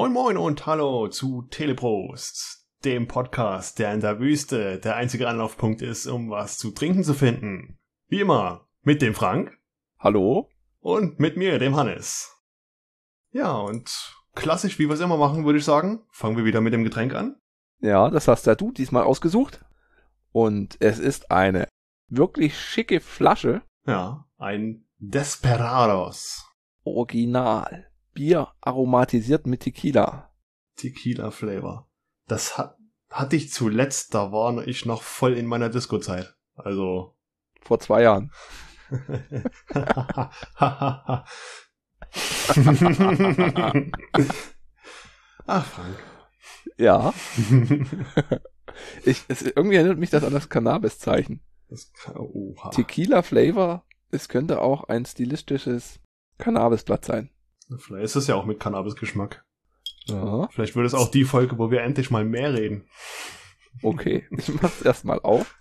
Moin Moin und Hallo zu Teleprost, dem Podcast, der in der Wüste der einzige Anlaufpunkt ist, um was zu trinken zu finden. Wie immer, mit dem Frank. Hallo? Und mit mir, dem Hannes. Ja, und klassisch, wie wir es immer machen, würde ich sagen, fangen wir wieder mit dem Getränk an. Ja, das hast ja du diesmal ausgesucht. Und es ist eine wirklich schicke Flasche. Ja, ein Desperados. Original. Bier aromatisiert mit Tequila. Tequila Flavor. Das hat, hatte ich zuletzt, da war ich noch voll in meiner Disco-Zeit. Also. Vor zwei Jahren. Ach, Frank. Ja. ich, es, irgendwie erinnert mich das an das Cannabis-Zeichen. Tequila Flavor, es könnte auch ein stilistisches Cannabisblatt sein. Vielleicht ist es ja auch mit Cannabis-Geschmack. Ja. Vielleicht wird es auch die Folge, wo wir endlich mal mehr reden. Okay, ich mach's erstmal auf.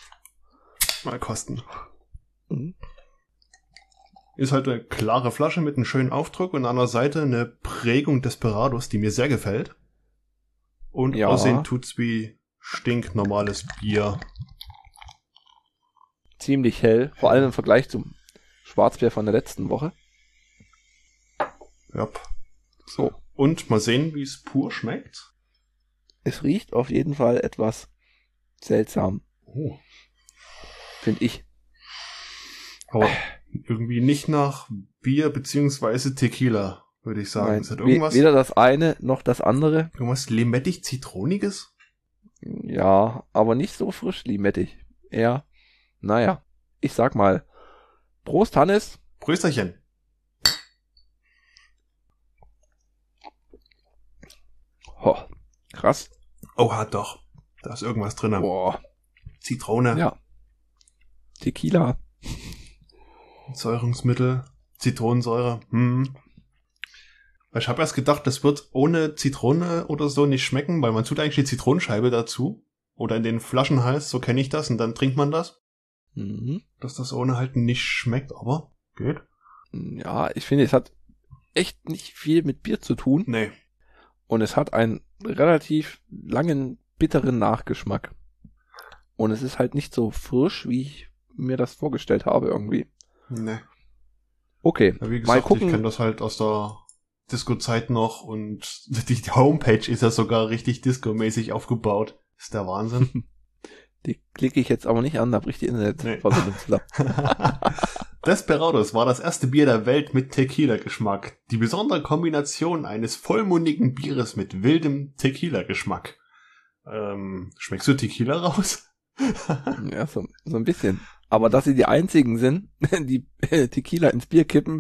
Mal kosten. Mhm. Ist halt eine klare Flasche mit einem schönen Aufdruck und an der Seite eine Prägung Desperados, die mir sehr gefällt. Und Ja. aussehen tut's wie stinknormales Bier. Ziemlich hell, vor allem im Vergleich zum Schwarzbier von der letzten Woche. Ja. So. Und mal sehen, wie es pur schmeckt. Es riecht auf jeden Fall etwas seltsam, Oh. finde ich. Aber irgendwie nicht nach Bier beziehungsweise Tequila, würde ich sagen. Nein, das we- irgendwas, weder das eine noch das andere. irgendwas limettig-zitroniges? Ja, aber nicht so frisch limettig. Eher, naja, ich sag mal, Prost Hannes. Prösterchen. Ho, krass. Oh, hat doch. Da ist irgendwas drin. Boah, Zitrone, ja. Tequila. Säurungsmittel, Zitronensäure. Hm. Ich habe erst gedacht, das wird ohne Zitrone oder so nicht schmecken, weil man tut eigentlich die Zitronenscheibe dazu. Oder in den Flaschenhals, so kenne ich das, und dann trinkt man das. Mhm. Dass das ohne halt nicht schmeckt, aber geht. Ja, ich finde, es hat echt nicht viel mit Bier zu tun Nee. Und es hat einen relativ langen, bitteren Nachgeschmack. Und es ist halt nicht so frisch, wie ich mir das vorgestellt habe irgendwie. Nee. Okay, Ja, wie mal gesagt, ich gucken. kenne das halt aus der Disco-Zeit noch und die Homepage ist ja sogar richtig disco-mäßig aufgebaut. Ist der Wahnsinn. Die klicke ich jetzt aber nicht an, da bricht die Internetverbindung zusammen. Desperados war das erste Bier der Welt mit Tequila-Geschmack. Die besondere Kombination eines vollmundigen Bieres mit wildem Tequila-Geschmack. Ähm, schmeckst du Tequila raus? Ja, so, so ein bisschen. Aber dass sie die einzigen sind, die äh, Tequila ins Bier kippen,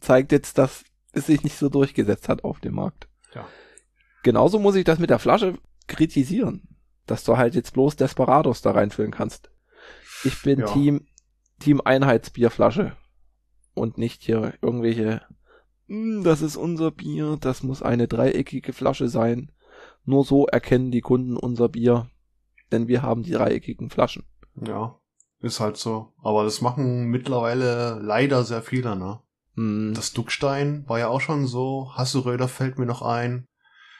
zeigt jetzt, dass es sich nicht so durchgesetzt hat auf dem Markt. Ja. Genauso muss ich das mit der Flasche kritisieren, dass du halt jetzt bloß Desperados da reinfüllen kannst. Ich bin Ja. Team, Team Einheitsbierflasche und nicht hier irgendwelche, "Hm, das ist unser Bier, das muss eine dreieckige Flasche sein. Nur so erkennen die Kunden unser Bier, denn wir haben die dreieckigen Flaschen. Ja, ist halt so. Aber das machen mittlerweile leider sehr viele, ne? Hm, Das Duckstein war ja auch schon so. Hasseröder fällt mir noch ein.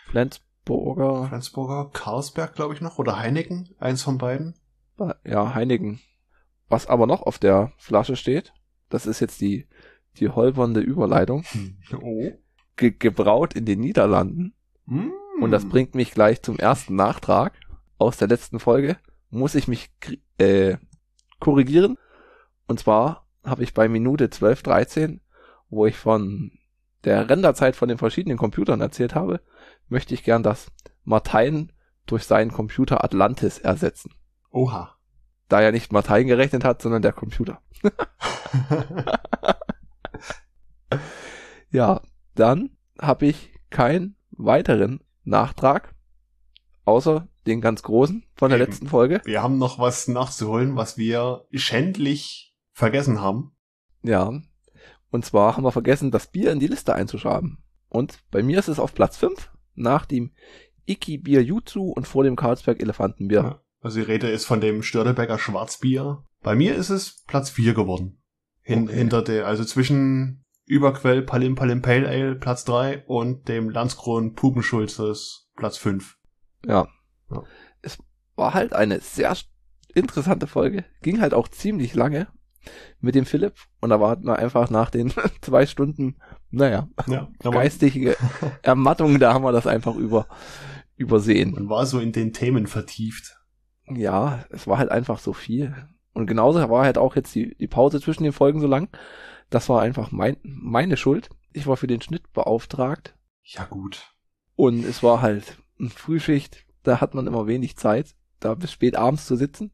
Flensburger, Flensburger, Karlsberg, glaube ich noch. Oder Heineken, eins von beiden. ja, Heineken. Was aber noch auf der Flasche steht, das ist jetzt die, die holpernde Überleitung, Oh. ge gebraut in den Niederlanden. Mm. Und das bringt mich gleich zum ersten Nachtrag aus der letzten Folge. Muss ich mich äh, korrigieren. Und zwar habe ich bei Minute 12, 13, wo ich von der Renderzeit von den verschiedenen Computern erzählt habe, möchte ich gern das Martein durch seinen Computer Atlantis ersetzen. Oha. Da er nicht Martein gerechnet hat, sondern der Computer. Ja, dann habe ich keinen weiteren Nachtrag, außer den ganz großen von der Eben. letzten Folge. wir haben noch was nachzuholen, was wir schändlich vergessen haben. Ja, und zwar haben wir vergessen, das Bier in die Liste einzuschreiben. Und bei mir ist es auf Platz 5 nach dem Iki Bier Jutsu und vor dem Karlsberg Elefantenbier. Ja. Also die Rede ist von dem Störtebecker Schwarzbier. Bei mir ist es Platz 4 geworden. Hin, Okay. Hinter der, also zwischen Überquell Palim Palim Pale Ale Platz 3 und dem Landskron Pupenschulzes Platz 5. Ja. Ja. Es war halt eine sehr interessante Folge. Ging halt auch ziemlich lange mit dem Philipp. Und da war man einfach nach den zwei Stunden, naja, Ja, geistige Ermattung, da haben wir das einfach über, übersehen. man war so in den Themen vertieft. Ja, es war halt einfach so viel. Und genauso war halt auch jetzt die, die Pause zwischen den Folgen so lang. Das war einfach mein, meine Schuld. Ich war für den Schnitt beauftragt. Ja gut. Und es war halt eine Frühschicht. Da hat man immer wenig Zeit, da bis spät abends zu sitzen.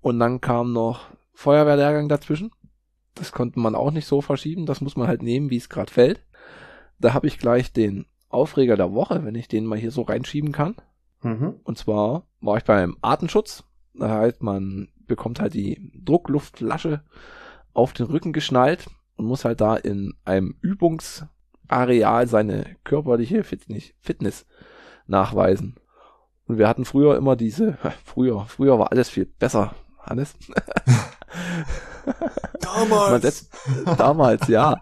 Und dann kam noch Feuerwehrlehrgang dazwischen. Das konnte man auch nicht so verschieben. Das muss man halt nehmen, wie es gerade fällt. Da habe ich gleich den Aufreger der Woche, wenn ich den mal hier so reinschieben kann. Mhm. Und zwar war ich beim Artenschutz. Das heißt, man bekommt halt die Druckluftflasche auf den Rücken geschnallt und muss halt da in einem Übungsareal seine körperliche Fitness, nachweisen. Und wir hatten früher immer diese, früher, früher war alles viel besser, Hannes. Damals. Man setzt, damals, ja.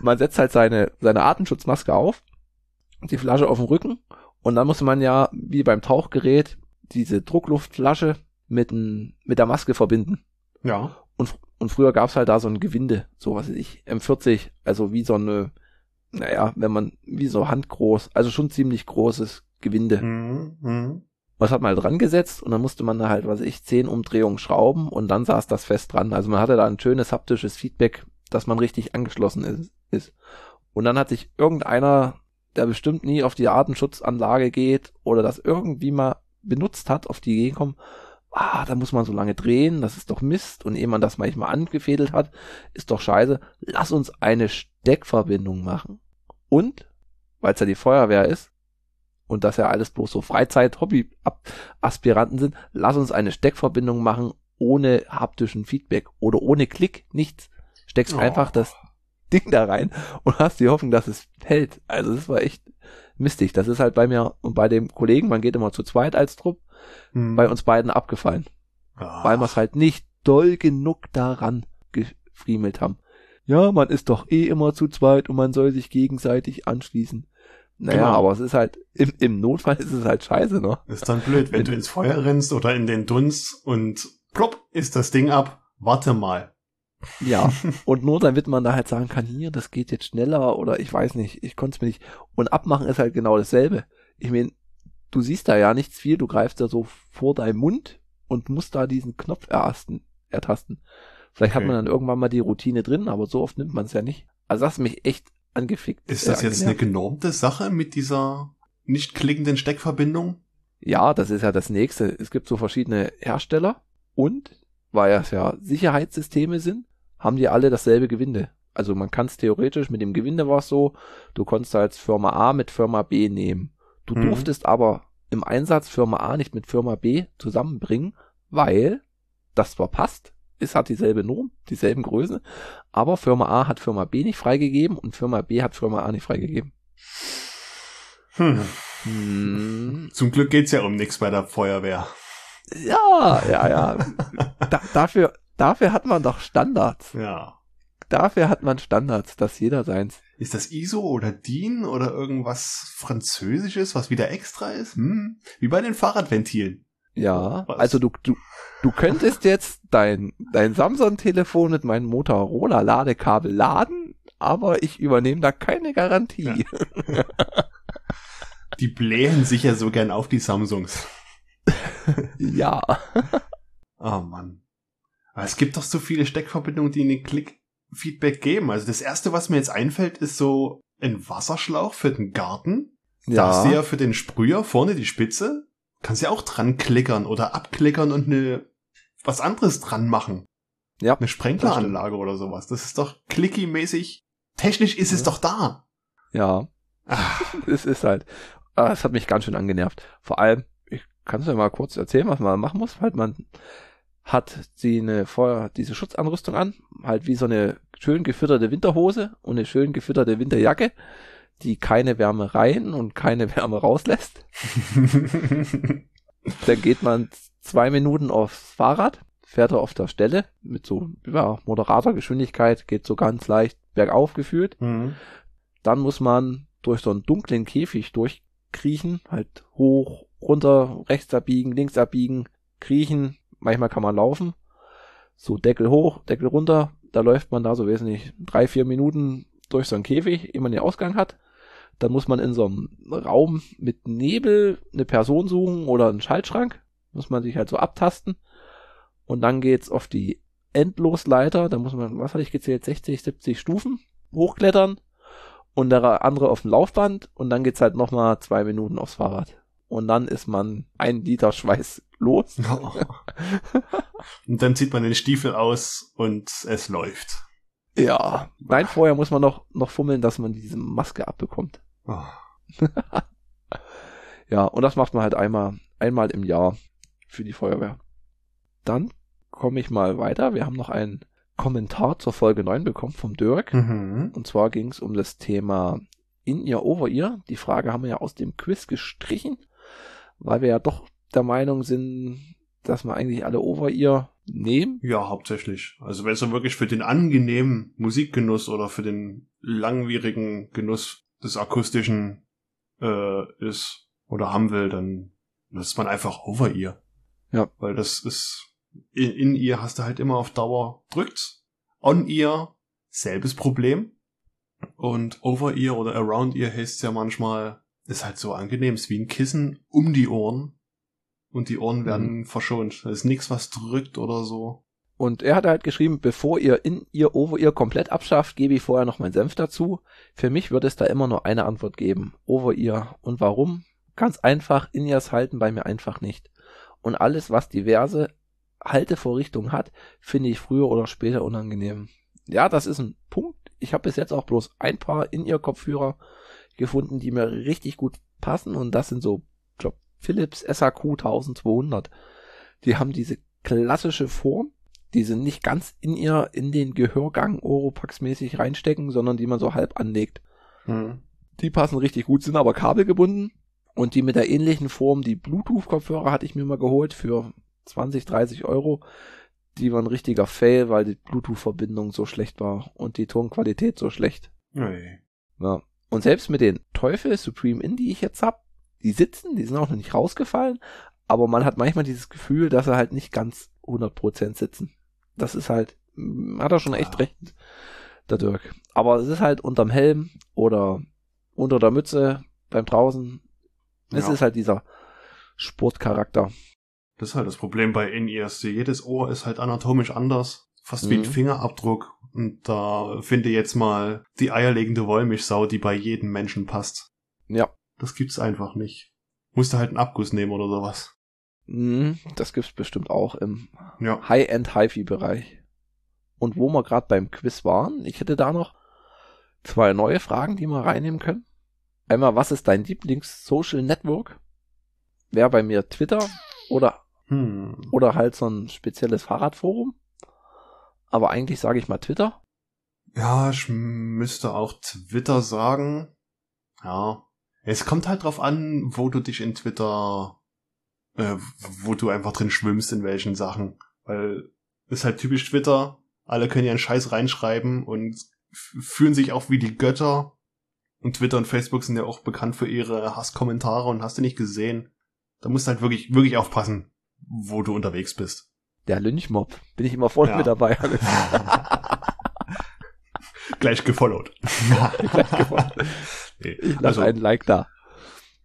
Man setzt halt seine, seine Atemschutzmaske auf, die Flasche auf dem Rücken und dann muss man ja, wie beim Tauchgerät, diese Druckluftflasche mit, n, mit der Maske verbinden. ja. Und, und früher gab's halt da so ein Gewinde, so was weiß ich, M40, also wie so eine, naja, wenn man, wie so handgroß, also schon ziemlich großes Gewinde. Mhm. Mhm. Was hat man halt dran gesetzt und dann musste man da halt, was weiß ich, zehn Umdrehungen schrauben und dann saß das fest dran. Also man hatte da ein schönes haptisches Feedback, dass man richtig angeschlossen ist. ist. Und dann hat sich irgendeiner, der bestimmt nie auf die Artenschutzanlage geht oder das irgendwie mal benutzt hat, auf die Idee gekommen, ah, da muss man so lange drehen, das ist doch Mist. Und ehe man das manchmal angefädelt hat, ist doch scheiße. Lass uns eine Steckverbindung machen. Und, weil es ja die Feuerwehr ist, und das ja alles bloß so Freizeit-Hobby-Aspiranten sind, lass uns eine Steckverbindung machen ohne haptischen Feedback oder ohne Klick, nichts. Steckst Oh. einfach das Ding da rein und hast die Hoffnung, dass es hält. Also das war echt mistig. Das ist halt bei mir und bei dem Kollegen, man geht immer zu zweit als Trupp, Mhm. bei uns beiden abgefallen, Ah. weil wir es halt nicht doll genug daran gefriemelt haben. Ja, man ist doch eh immer zu zweit und man soll sich gegenseitig anschließen. Naja, Genau. aber es ist halt, im, im Notfall ist es halt scheiße, ne? Ist dann blöd, wenn du ins Feuer rennst oder in den Dunst und plopp ist das Ding ab. Warte mal. Ja, und nur damit man da halt sagen kann, hier, das geht jetzt schneller oder ich weiß nicht, ich konnte es mir nicht. Und abmachen ist halt genau dasselbe. Ich meine, du siehst da ja nichts viel, du greifst da so vor deinem Mund und musst da diesen Knopf ertasten. ertasten. Vielleicht hat Okay. man dann irgendwann mal die Routine drin, aber so oft nimmt man es ja nicht. Also das hat mich echt angefickt. Ist äh, das jetzt eine genormte Sache mit dieser nicht klickenden Steckverbindung? Ja, das ist ja das nächste. Es gibt so verschiedene Hersteller und weil es ja Sicherheitssysteme sind, haben die alle dasselbe Gewinde. Also man kann es theoretisch mit dem Gewinde war es so, du konntest als Firma A mit Firma B nehmen. Du Mhm. durftest aber im Einsatz Firma A nicht mit Firma B zusammenbringen, weil das zwar passt, es hat dieselbe Norm, dieselben Größe, aber Firma A hat Firma B nicht freigegeben und Firma B hat Firma A nicht freigegeben. Hm. Hm, Zum Glück geht's ja um nichts bei der Feuerwehr. Ja, ja, ja. Da, dafür, dafür hat man doch Standards. Ja. Dafür hat man Standards, dass jeder seins. Ist das ISO oder DIN oder irgendwas Französisches, was wieder extra ist? Hm? Wie bei den Fahrradventilen. Ja, Was? also du, du, du könntest jetzt dein, dein Samsung-Telefon mit meinem Motorola-Ladekabel laden, aber ich übernehme da keine Garantie. Die blähen sich ja so gern auf die Samsungs. Ja. Oh Mann. Aber es gibt doch so viele Steckverbindungen, die eine Klick-Feedback geben. Also das erste, was mir jetzt einfällt, ist so ein Wasserschlauch für den Garten. Da hast du Ja. ja für den Sprüher vorne die Spitze. Kannst ja auch dran klickern oder abklickern und eine was anderes dran machen. Ja, Eine Sprenkleranlage oder sowas. Das ist doch clicky-mäßig. Technisch ist es Ja. doch da. Ja. Ah, Es ist halt, ah, es hat mich ganz schön angenervt. Vor allem, ich kann es ja mal kurz erzählen, was man machen muss. Halt, man hat sie eine vorher diese Schutzanrüstung an, halt wie so eine schön gefütterte Winterhose und eine schön gefütterte Winterjacke, die keine Wärme rein und keine Wärme rauslässt. Dann geht man zwei Minuten aufs Fahrrad, fährt er auf der Stelle mit so ja, moderater Geschwindigkeit, geht so ganz leicht bergauf geführt. Mhm. Dann muss man durch so einen dunklen Käfig durchkriechen, halt hoch, runter, rechts abbiegen, links abbiegen, kriechen. Manchmal kann man laufen. So Deckel hoch, Deckel runter. Da läuft man da so wesentlich drei, vier Minuten durch so einen Käfig, ehe man den Ausgang hat. Dann muss man in so einem Raum mit Nebel eine Person suchen oder einen Schaltschrank. Muss man sich halt so abtasten. Und dann geht's auf die Endlosleiter. Da muss man, was hatte ich gezählt, 60, 70 Stufen hochklettern. Und der andere auf dem Laufband. Und dann geht's halt nochmal zwei Minuten aufs Fahrrad. Und dann ist man ein Liter Schweiß los. und dann zieht man den Stiefel aus und es läuft. Ja. Nein, vorher muss man noch, noch fummeln, dass man diese Maske abbekommt. Oh. ja, und das macht man halt einmal, einmal im Jahr für die Feuerwehr. Dann komme ich mal weiter. Wir haben noch einen Kommentar zur Folge 9 bekommen vom Dirk. Mhm. Und zwar ging es um das Thema in ihr, over ihr. Die Frage haben wir ja aus dem Quiz gestrichen, weil wir ja doch der Meinung sind, dass wir eigentlich alle over ihr nehmen. Ja, hauptsächlich. Also wenn es dann wirklich für den angenehmen Musikgenuss oder für den langwierigen Genuss des akustischen äh, ist oder haben will, dann ist man einfach over ihr. Ja. Weil das ist in, in ihr hast du halt immer auf Dauer drückt. On ihr selbes Problem. Und over ihr oder around ihr heißt ja manchmal, ist halt so angenehm, ist wie ein Kissen um die Ohren. Und die Ohren werden Mhm. verschont. Da ist nichts, was drückt oder so. Und er hat halt geschrieben, bevor ihr in ihr, over ihr komplett abschafft, gebe ich vorher noch meinen Senf dazu. Für mich wird es da immer nur eine Antwort geben. Over ihr. Und warum? Ganz einfach, in ihrs halten bei mir einfach nicht. Und alles, was diverse Haltevorrichtungen hat, finde ich früher oder später unangenehm. Ja, das ist ein Punkt. Ich habe bis jetzt auch bloß ein paar in ihr Kopfhörer gefunden, die mir richtig gut passen. Und das sind so, Philips SAQ 1200. Die haben diese klassische Form, die sie nicht ganz in ihr, in den Gehörgang Oropax mäßig reinstecken, sondern die man so halb anlegt. Hm. Die passen richtig gut, sind aber kabelgebunden. Und die mit der ähnlichen Form, die Bluetooth-Kopfhörer hatte ich mir mal geholt für 20, 30 Euro. Die waren ein richtiger Fail, weil die Bluetooth-Verbindung so schlecht war und die Tonqualität so schlecht. Nee. Ja. Und selbst mit den Teufel Supreme In, die ich jetzt hab, die sitzen, die sind auch noch nicht rausgefallen, aber man hat manchmal dieses Gefühl, dass sie halt nicht ganz 100% sitzen. Das ist halt, mm, hat er schon echt Ja. recht, der Dirk. Aber es ist halt unterm Helm oder unter der Mütze beim draußen. Es Ja. ist halt dieser Sportcharakter. Das ist halt das Problem bei In-Ears. Jedes Ohr ist halt anatomisch anders. Fast wie ein Mhm. Fingerabdruck. Und da finde jetzt mal die eierlegende Wollmilchsau, die bei jedem Menschen passt. Ja. Das gibt's einfach nicht. Musst du halt einen Abguss nehmen oder sowas. Mhm, Das gibt's bestimmt auch im Ja. High-End HiFi-Bereich. Und wo wir gerade beim Quiz waren, ich hätte da noch zwei neue Fragen, die wir reinnehmen können. Einmal, was ist dein Lieblings-Social Network? Wäre bei mir Twitter oder, Hm. oder halt so ein spezielles Fahrradforum. Aber eigentlich sage ich mal Twitter. Ja, ich müsste auch Twitter sagen. Ja. Es kommt halt drauf an, wo du dich in Twitter, äh, wo du einfach drin schwimmst, in welchen Sachen. Weil ist halt typisch Twitter. Alle können ja einen Scheiß reinschreiben und fühlen sich auch wie die Götter. Und Twitter und Facebook sind ja auch bekannt für ihre Hasskommentare und hast du nicht gesehen. Da musst du halt wirklich, wirklich aufpassen, wo du unterwegs bist. Der Lynchmob. Bin ich immer voll Ja. mit dabei. Gleich gefollowt. nee. Ich lasse Also, einen Like da.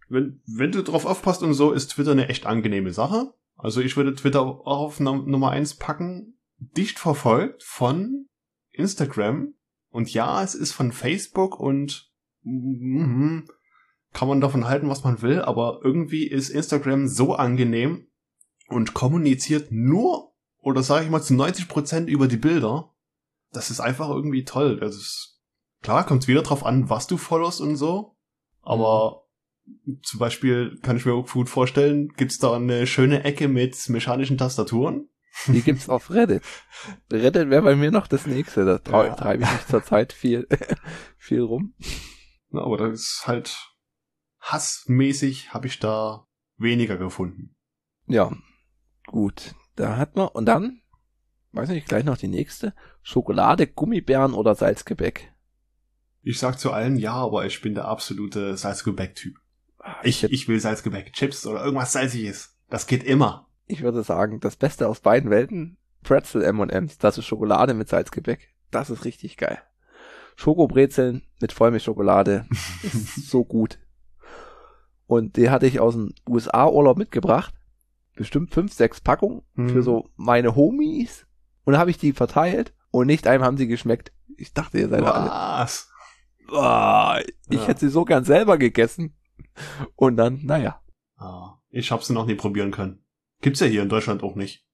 wenn, wenn du drauf aufpasst und so, ist Twitter eine echt angenehme Sache. Also ich würde Twitter auch auf Num- Nummer eins packen. Dicht verfolgt von Instagram. Und ja, es ist von Facebook und mhm, kann man davon halten, was man will, aber irgendwie ist Instagram so angenehm und kommuniziert nur oder sage ich mal zu 90 Prozent über die Bilder. Das ist einfach irgendwie toll. Das ist, klar, kommt es wieder drauf an, was du followst und so. Aber zum Beispiel kann ich mir auch gut vorstellen, gibt's da eine schöne Ecke mit mechanischen Tastaturen. Die gibt's auf Reddit. Reddit wäre bei mir noch das nächste. Da trau- Ja. treibe ich mich zurzeit viel, viel rum. Na, aber das ist halt hassmäßig habe ich da weniger gefunden. Ja, gut. Da hat man, und dann, weiß nicht, gleich noch die nächste. Schokolade, Gummibären oder Salzgebäck. Ich sag zu allen ja, aber ich bin der absolute Salzgebäck-Typ. Ich, hätt- ich will Salzgebäck, Chips oder irgendwas Salziges. Das geht immer. ich würde sagen, das Beste aus beiden Welten, Pretzel M&M's, das ist Schokolade mit Salzgebäck. Das ist richtig geil. Schokobrezeln mit Vollmilchschokolade ist so gut. Und die hatte ich aus dem USA-Urlaub mitgebracht. Bestimmt fünf, sechs Packungen Hm. für so meine Homies. Und dann habe ich die verteilt und nicht einem haben sie geschmeckt. Ich dachte, ihr seid alle. Ah, ich Ja. hätte sie so gern selber gegessen. Und dann, naja. Ah, ich hab's noch nie probieren können. Gibt's ja hier in Deutschland auch nicht.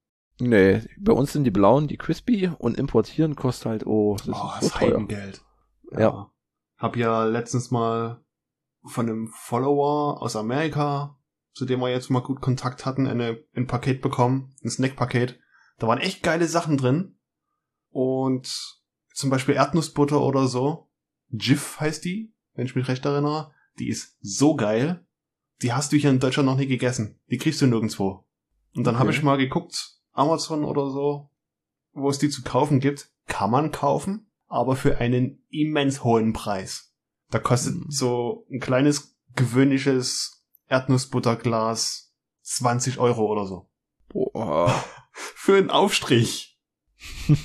Nee, bei uns sind die blauen, die crispy und importieren kostet halt, oh, das Oh, ist so das teuer. Heidengeld. Ja. Hab ja letztens mal von einem Follower aus Amerika, zu dem wir jetzt mal gut Kontakt hatten, eine, ein Paket bekommen, ein Snackpaket. Da waren echt geile Sachen drin. Und zum Beispiel Erdnussbutter oder so. Jif heißt die, wenn ich mich recht erinnere. Die ist so geil. Die hast du hier in Deutschland noch nie gegessen. Die kriegst du nirgendwo. Und dann Okay. habe ich mal geguckt, Amazon oder so, wo es die zu kaufen gibt. Kann man kaufen, aber für einen immens hohen Preis. Da kostet Mhm. so ein kleines gewöhnliches Erdnussbutterglas 20 Euro oder so. Boah. Für einen Aufstrich.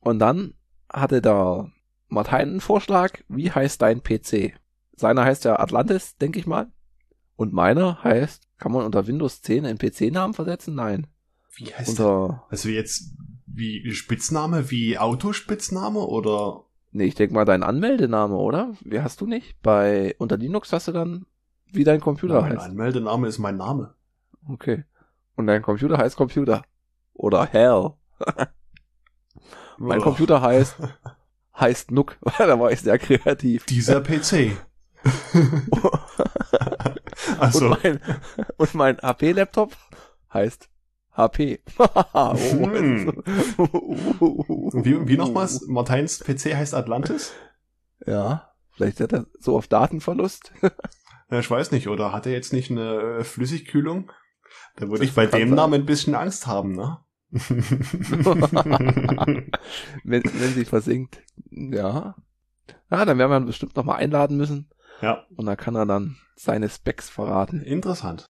Und dann hatte da Martin einen Vorschlag, wie heißt dein PC? Seiner heißt ja Atlantis, denke ich mal. Und meiner heißt, kann man unter Windows 10 einen PC-Namen versetzen? Nein. Wie heißt der? Unter, Also jetzt wie Spitzname, wie Autospitzname oder nee, ich denke mal dein Anmeldename, oder? Wie hast du nicht? Bei, unter Linux hast du dann, wie dein Computer mein heißt. Anmeldename ist mein Name. Okay. Und dein Computer heißt Computer. Oder Hell. Mein Uah. Computer heißt, heißt Nook. da war ich sehr kreativ. Dieser PC. also, Und mein, und mein HP-Laptop heißt HP. oh, Hm. wie, wie nochmals? Martins PC heißt Atlantis? Ja, vielleicht hat er so auf Datenverlust. Ja, ich weiß nicht, oder hat er jetzt nicht eine äh, Flüssigkühlung? Da würde ich bei dem. Namen ein bisschen Angst haben, ne? wenn, wenn sie versinkt. Ja. Ja, dann werden wir ihn bestimmt nochmal einladen müssen. ja, Und dann kann er dann seine Specs verraten. interessant.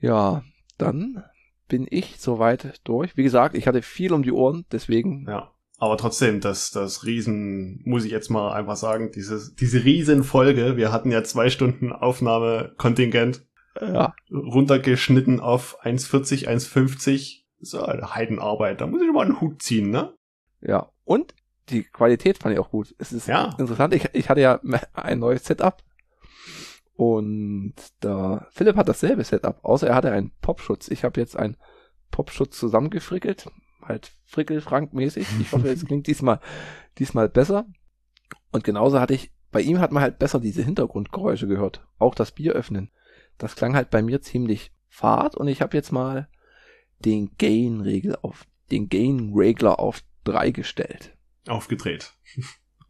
Ja, dann bin ich soweit durch. Wie gesagt, ich hatte viel um die Ohren, deswegen Ja. Aber trotzdem, das, das Riesen, muss ich jetzt mal einfach sagen, dieses, diese Riesenfolge, wir hatten ja zwei Stunden Aufnahmekontingent, ja, runtergeschnitten auf 1,40, 1,50. So eine Heidenarbeit, da muss ich mal einen Hut ziehen, ne? ja. Und die Qualität fand ich auch gut. Es ist Ja. interessant. Ich, ich hatte ja ein neues Setup und der Philipp hat dasselbe Setup, außer er hatte einen Popschutz. Ich habe jetzt einen Popschutz zusammengefrickelt, halt Frickel-Frank-mäßig. Ich hoffe, es klingt diesmal, diesmal besser. Und genauso hatte ich, bei ihm hat man halt besser diese Hintergrundgeräusche gehört. Auch das Bier öffnen. Das klang halt bei mir ziemlich fad und ich habe jetzt mal den Gain-Regel auf, den Gain-Regler auf drei gestellt Aufgedreht.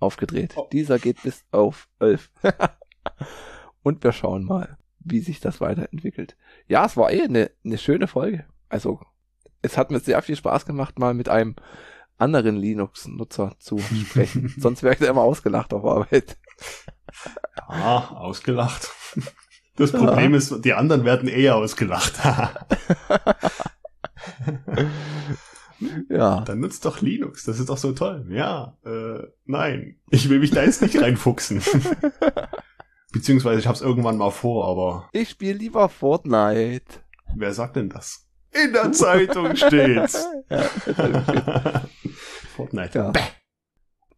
aufgedreht. Oh. Dieser geht bis auf 11. Und wir schauen mal, wie sich das weiterentwickelt. Ja, es war eh eine, eine schöne Folge. Also, es hat mir sehr viel Spaß gemacht, mal mit einem anderen Linux-Nutzer zu sprechen. Sonst wäre ich da immer ausgelacht auf Arbeit. Ja, ausgelacht. Das Problem ist, die anderen werden eher ausgelacht. Ja, Dann nutzt doch Linux, das ist doch so toll. Ja, äh, nein, ich will mich da jetzt nicht reinfuchsen. Beziehungsweise ich hab's irgendwann mal vor, aber ich spiele lieber Fortnite. wer sagt denn das? In der Zeitung steht's. Ja, Fortnite. ja.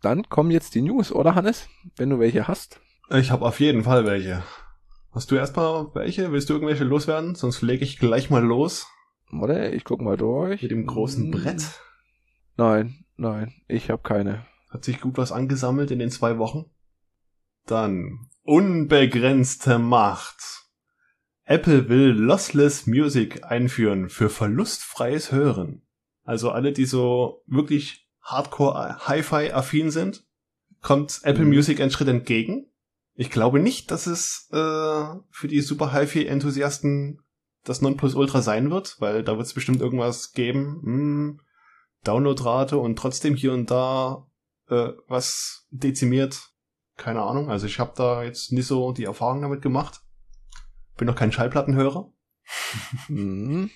Dann kommen jetzt die News, oder Hannes? Wenn du welche hast. Ich habe auf jeden Fall welche. Hast du erstmal welche? Willst du irgendwelche loswerden? Sonst lege ich gleich mal los Oder? Ich guck mal durch. mit dem großen Hm. Brett. Nein, nein, ich habe keine. Hat sich gut was angesammelt in den zwei Wochen. Dann unbegrenzte Macht. Apple will Lossless Music einführen für verlustfreies Hören. Also alle, die so wirklich Hardcore Hi-Fi affin sind, kommt Apple Mhm. Music einen Schritt entgegen. Ich glaube nicht, dass es äh, für die Super Hi-Fi Enthusiasten das Nonplusultra sein wird, weil da wird es bestimmt irgendwas geben. Hm, Downloadrate und trotzdem hier und da äh, was dezimiert. Keine Ahnung. Also ich habe da jetzt nicht so die Erfahrung damit gemacht. Bin noch kein Schallplattenhörer. Mhm.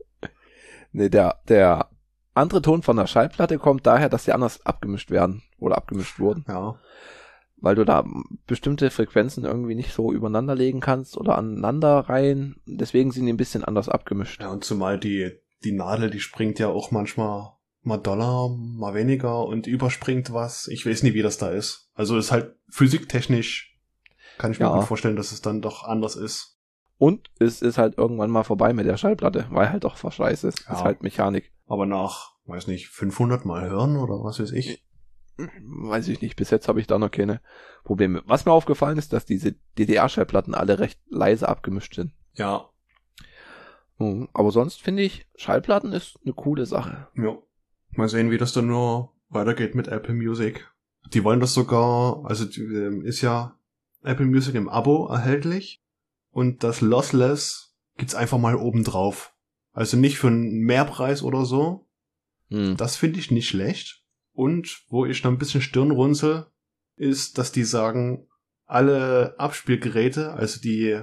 nee, der, der andere Ton von der Schallplatte kommt daher, dass sie anders abgemischt werden oder abgemischt wurden. Ja. Weil du da bestimmte Frequenzen irgendwie nicht so übereinander legen kannst oder aneinander rein. Deswegen sind die ein bisschen anders abgemischt. Ja, und zumal die, die Nadel, die springt ja auch manchmal mal Dollar, mal weniger und überspringt was. Ich weiß nicht, wie das da ist. Also ist halt physiktechnisch, kann ich mir Ja. gut vorstellen, dass es dann doch anders ist. Und es ist halt irgendwann mal vorbei mit der Schallplatte, weil halt doch Verschleiß ist. Ja. Ist halt Mechanik. Aber nach, weiß nicht, 500 Mal hören oder was weiß ich. Weiß ich nicht. Bis jetzt habe ich da noch keine Probleme. Was mir aufgefallen ist, dass diese DDR-Schallplatten alle recht leise abgemischt sind. Ja, Mhm. Aber sonst finde ich, Schallplatten ist eine coole Sache. ja. Mal sehen, wie das dann nur weitergeht mit Apple Music. Die wollen das sogar, also ähm, ist ja Apple Music im Abo erhältlich und das Lossless gibt's einfach mal oben drauf. Also nicht für einen Mehrpreis oder so, Mhm. Das finde ich nicht schlecht. Und wo ich noch ein bisschen Stirn runzel, ist, dass die sagen, alle Abspielgeräte, also die,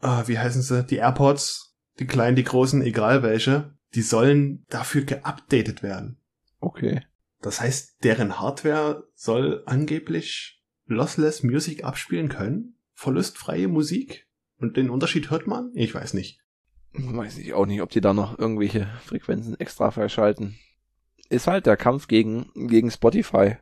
ah, wie heißen sie, die AirPods, die kleinen, die großen, egal welche, die sollen dafür geupdatet werden. Okay. Das heißt, deren Hardware soll angeblich lossless Music abspielen können, verlustfreie Musik. Und den Unterschied hört man? Ich weiß nicht. Weiß ich auch nicht, ob die da noch irgendwelche Frequenzen extra freischalten. Ist halt der Kampf gegen, gegen Spotify.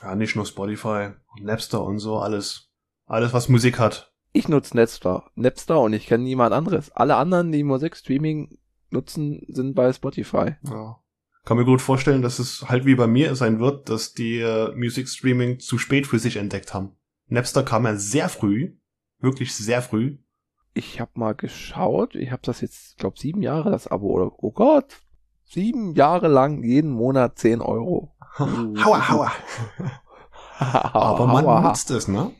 Ja, nicht nur Spotify, Napster und so, alles. Alles, was Musik hat. Ich nutze Napster, Napster und ich kenne niemand anderes. Alle anderen, die Musikstreaming nutzen, sind bei Spotify. Ja. Kann mir gut vorstellen, dass es halt wie bei mir sein wird, dass die äh, Music Streaming zu spät für sich entdeckt haben. Napster kam ja sehr früh, wirklich sehr früh. Ich habe mal geschaut, ich habe das jetzt, glaube sieben Jahre das Abo oder oh Gott, sieben Jahre lang jeden Monat 10 Euro. Hauer, hauer. Aber man Aua. nutzt es, ne?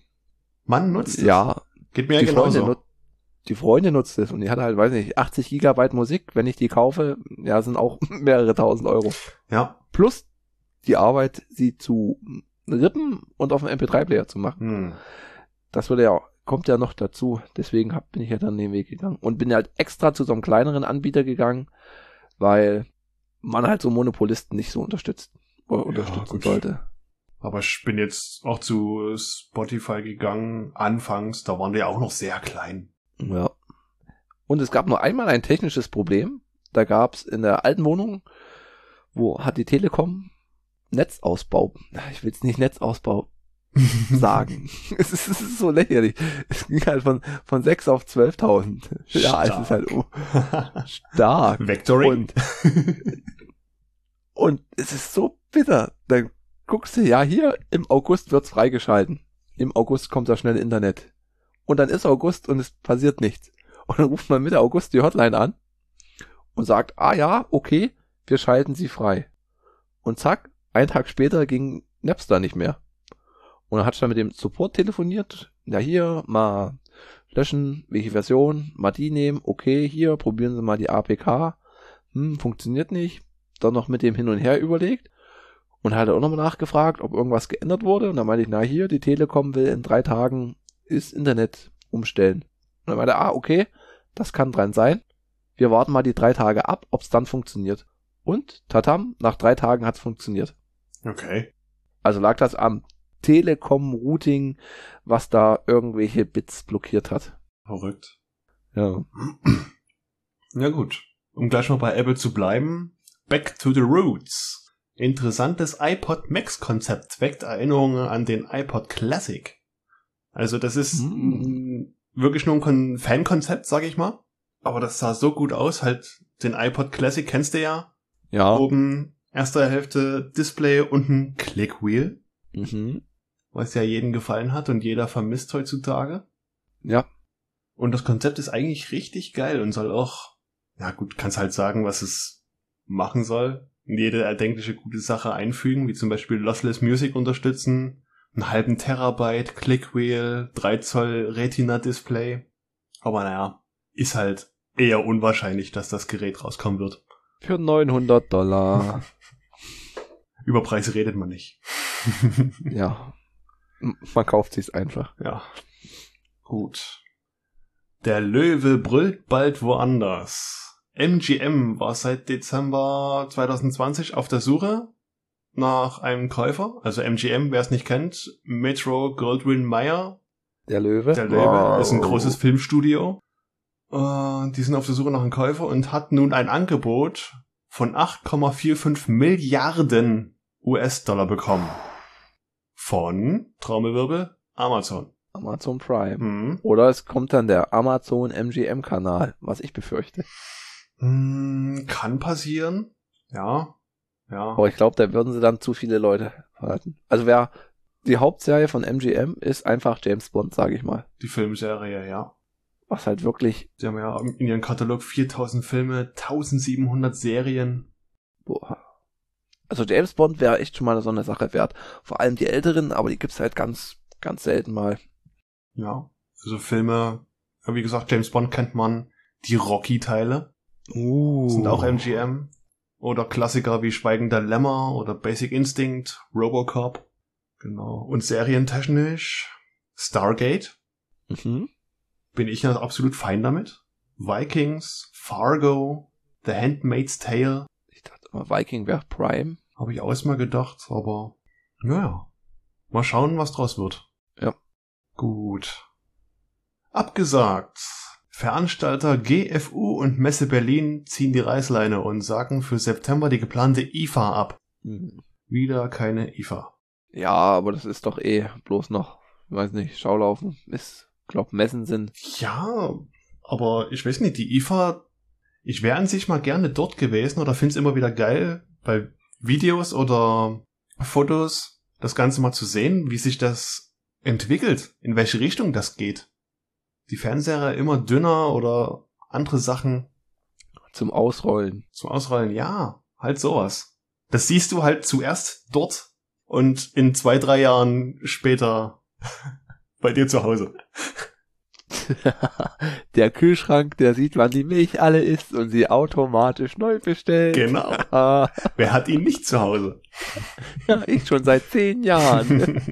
Man nutzt es. Ja, Geht mir ja die Freundin, genauso. nut die Freundin nutzt es und die hat halt, weiß nicht, 80 Gigabyte Musik. Wenn ich die kaufe, ja, sind auch mehrere tausend Euro. Ja. Plus die Arbeit, sie zu rippen und auf einen MP3-Player zu machen. Hm. Das würde ja, kommt ja noch dazu. Deswegen hab, bin ich ja dann den Weg gegangen und bin halt extra zu so einem kleineren Anbieter gegangen, weil man halt so Monopolisten nicht so unterstützt oder unterstützen gut. sollte. Aber ich bin jetzt auch zu Spotify gegangen. Anfangs, da waren die auch noch sehr klein. Ja. Und es gab nur einmal ein technisches Problem. Da gab's in der alten Wohnung, wo hat die Telekom Netzausbau. Ich will es nicht Netzausbau sagen. es, ist, es ist so lächerlich. Es ging halt von, von 6 auf 12.000. Ja, es ist halt oh, stark. Vectoring. Und, und es ist so bitter. Dann guckst du, ja, hier im August wird's freigeschalten. Im August kommt das schnelle Internet. Und dann ist August und es passiert nichts. Und dann ruft man Mitte August die Hotline an und sagt, ah ja, okay, wir schalten sie frei. Und zack, einen Tag später ging Napster nicht mehr. Und dann hat ich dann mit dem Support telefoniert. Ja, hier, mal löschen, welche Version, mal die nehmen, okay, hier, probieren Sie mal die APK. Hm, funktioniert nicht. Dann noch mit dem hin und her überlegt. Und hat auch nochmal nachgefragt, ob irgendwas geändert wurde. Und dann meinte ich, na hier, die Telekom will in drei Tagen das Internet umstellen. Und dann meinte er, ah, okay, das kann dran sein. Wir warten mal die drei Tage ab, ob es dann funktioniert. Und, tatam, nach drei Tagen hat's funktioniert. Okay. Also lag das am Telekom-Routing, was da irgendwelche Bits blockiert hat. Verrückt. Ja. Ja gut. Um gleich mal bei Apple zu bleiben. Back to the Roots. Interessantes iPod Max Konzept weckt Erinnerungen an den iPod Classic. Also das ist Mm. mm, wirklich nur ein Kon Fan-Konzept, sag ich mal. Aber das sah so gut aus, halt den iPod Classic kennst du ja. Ja. Oben erste Hälfte Display, unten Clickwheel, Mhm. Was ja jeden gefallen hat und jeder vermisst heutzutage. Ja. Und das Konzept ist eigentlich richtig geil und soll auch, ja gut, kannst halt sagen, was es machen soll. Jede erdenkliche gute Sache einfügen, wie zum Beispiel Lossless Music unterstützen, einen halben Terabyte, Clickwheel, 3 Zoll Retina Display. Aber naja, ist halt eher unwahrscheinlich, dass das Gerät rauskommen wird. Für 900 Dollar. Über Preise redet man nicht. ja. Man kauft sich's einfach. Ja. Gut. Der Löwe brüllt bald woanders. MGM war seit Dezember 2020 auf der Suche nach einem Käufer. Also MGM, wer es nicht kennt, Metro Goldwyn Mayer. Der Löwe. Der Löwe wow. ist ein großes Filmstudio. Äh, die sind auf der Suche nach einem Käufer und hat nun ein Angebot von 8,45 Milliarden US-Dollar bekommen. Von, Traumelwirbel, Amazon. Amazon Prime. Mhm. Oder es kommt dann der Amazon MGM-Kanal, was ich befürchte. Mhm, kann passieren. Ja. Ja. Aber ich glaube, da würden sie dann zu viele Leute halten. Also wer die Hauptserie von MGM ist einfach James Bond, sage ich mal. Die Filmserie, ja. Was halt wirklich. Sie haben ja in ihrem Katalog 4000 Filme, 1700 Serien. Boah. Also James Bond wäre echt schon mal so eine Sache wert. Vor allem die älteren, aber die gibt's halt ganz, ganz selten mal. Ja. Also Filme, wie gesagt, James Bond kennt man. Die Rocky-Teile. Uh. Sind auch MGM. Oder Klassiker wie Schweigender Lämmer oder Basic Instinct, Robocop. Genau. Und serientechnisch Stargate. Mhm. Bin ich ja absolut fein damit. Vikings, Fargo, The Handmaid's Tale. Ich dachte immer, Viking wäre Prime. Habe ich auch erstmal gedacht, aber naja. Mal schauen, was draus wird. Ja. Gut. Abgesagt. Veranstalter GFU und Messe Berlin ziehen die Reißleine und sagen für September die geplante IFA ab. Mhm. Wieder keine IFA. Ja, aber das ist doch eh bloß noch, weiß nicht, Schaulaufen. Ist, glaub, Messen sind. Ja, aber ich weiß nicht, die IFA, ich wäre an sich mal gerne dort gewesen oder find's immer wieder geil, bei Videos oder Fotos das Ganze mal zu sehen, wie sich das entwickelt, in welche Richtung das geht. Die Fernseher immer dünner oder andere Sachen. Zum Ausrollen. Zum Ausrollen, ja, halt sowas. Das siehst du halt zuerst dort und in zwei, drei Jahren später bei dir zu Hause. der Kühlschrank, der sieht, wann die Milch alle ist und sie automatisch neu bestellt. Genau. Ah. Wer hat ihn nicht zu Hause? Ja, ich schon seit zehn Jahren.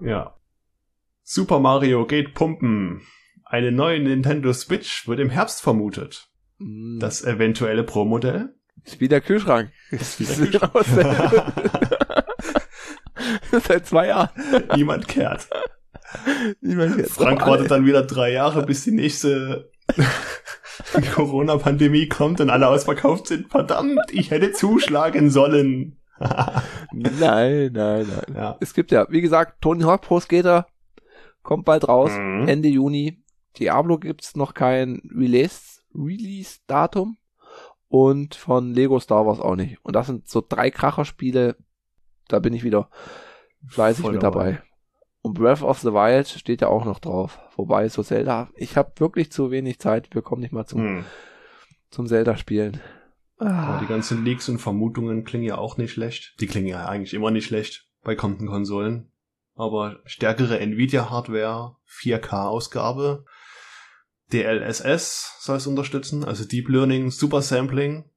ja. Super Mario geht pumpen. Eine neue Nintendo Switch wird im Herbst vermutet. Mm. Das eventuelle Pro-Modell ist wie der Kühlschrank. Ist wie der Kühlschrank. Seit zwei Jahren. Niemand kehrt. Frank wartet dann wieder drei Jahre, bis die nächste Corona-Pandemie kommt und alle ausverkauft sind. Verdammt, ich hätte zuschlagen sollen. nein, nein, nein. Ja. Es gibt ja, wie gesagt, Tony Hawk Pro Skater kommt bald raus, mhm. Ende Juni. Diablo gibt's noch kein Release, Release-Datum und von Lego Star Wars auch nicht. Und das sind so drei Kracherspiele, da bin ich wieder fleißig Voll mit dabei. Und Breath of the Wild steht ja auch noch drauf. Wobei so Zelda, ich habe wirklich zu wenig Zeit, wir kommen nicht mal zum, hm. zum Zelda-Spielen. Ah. die ganzen Leaks und Vermutungen klingen ja auch nicht schlecht. Die klingen ja eigentlich immer nicht schlecht bei kommenden Konsolen. Aber stärkere Nvidia-Hardware, 4K-Ausgabe, DLSS soll es unterstützen, also Deep Learning, Super Sampling.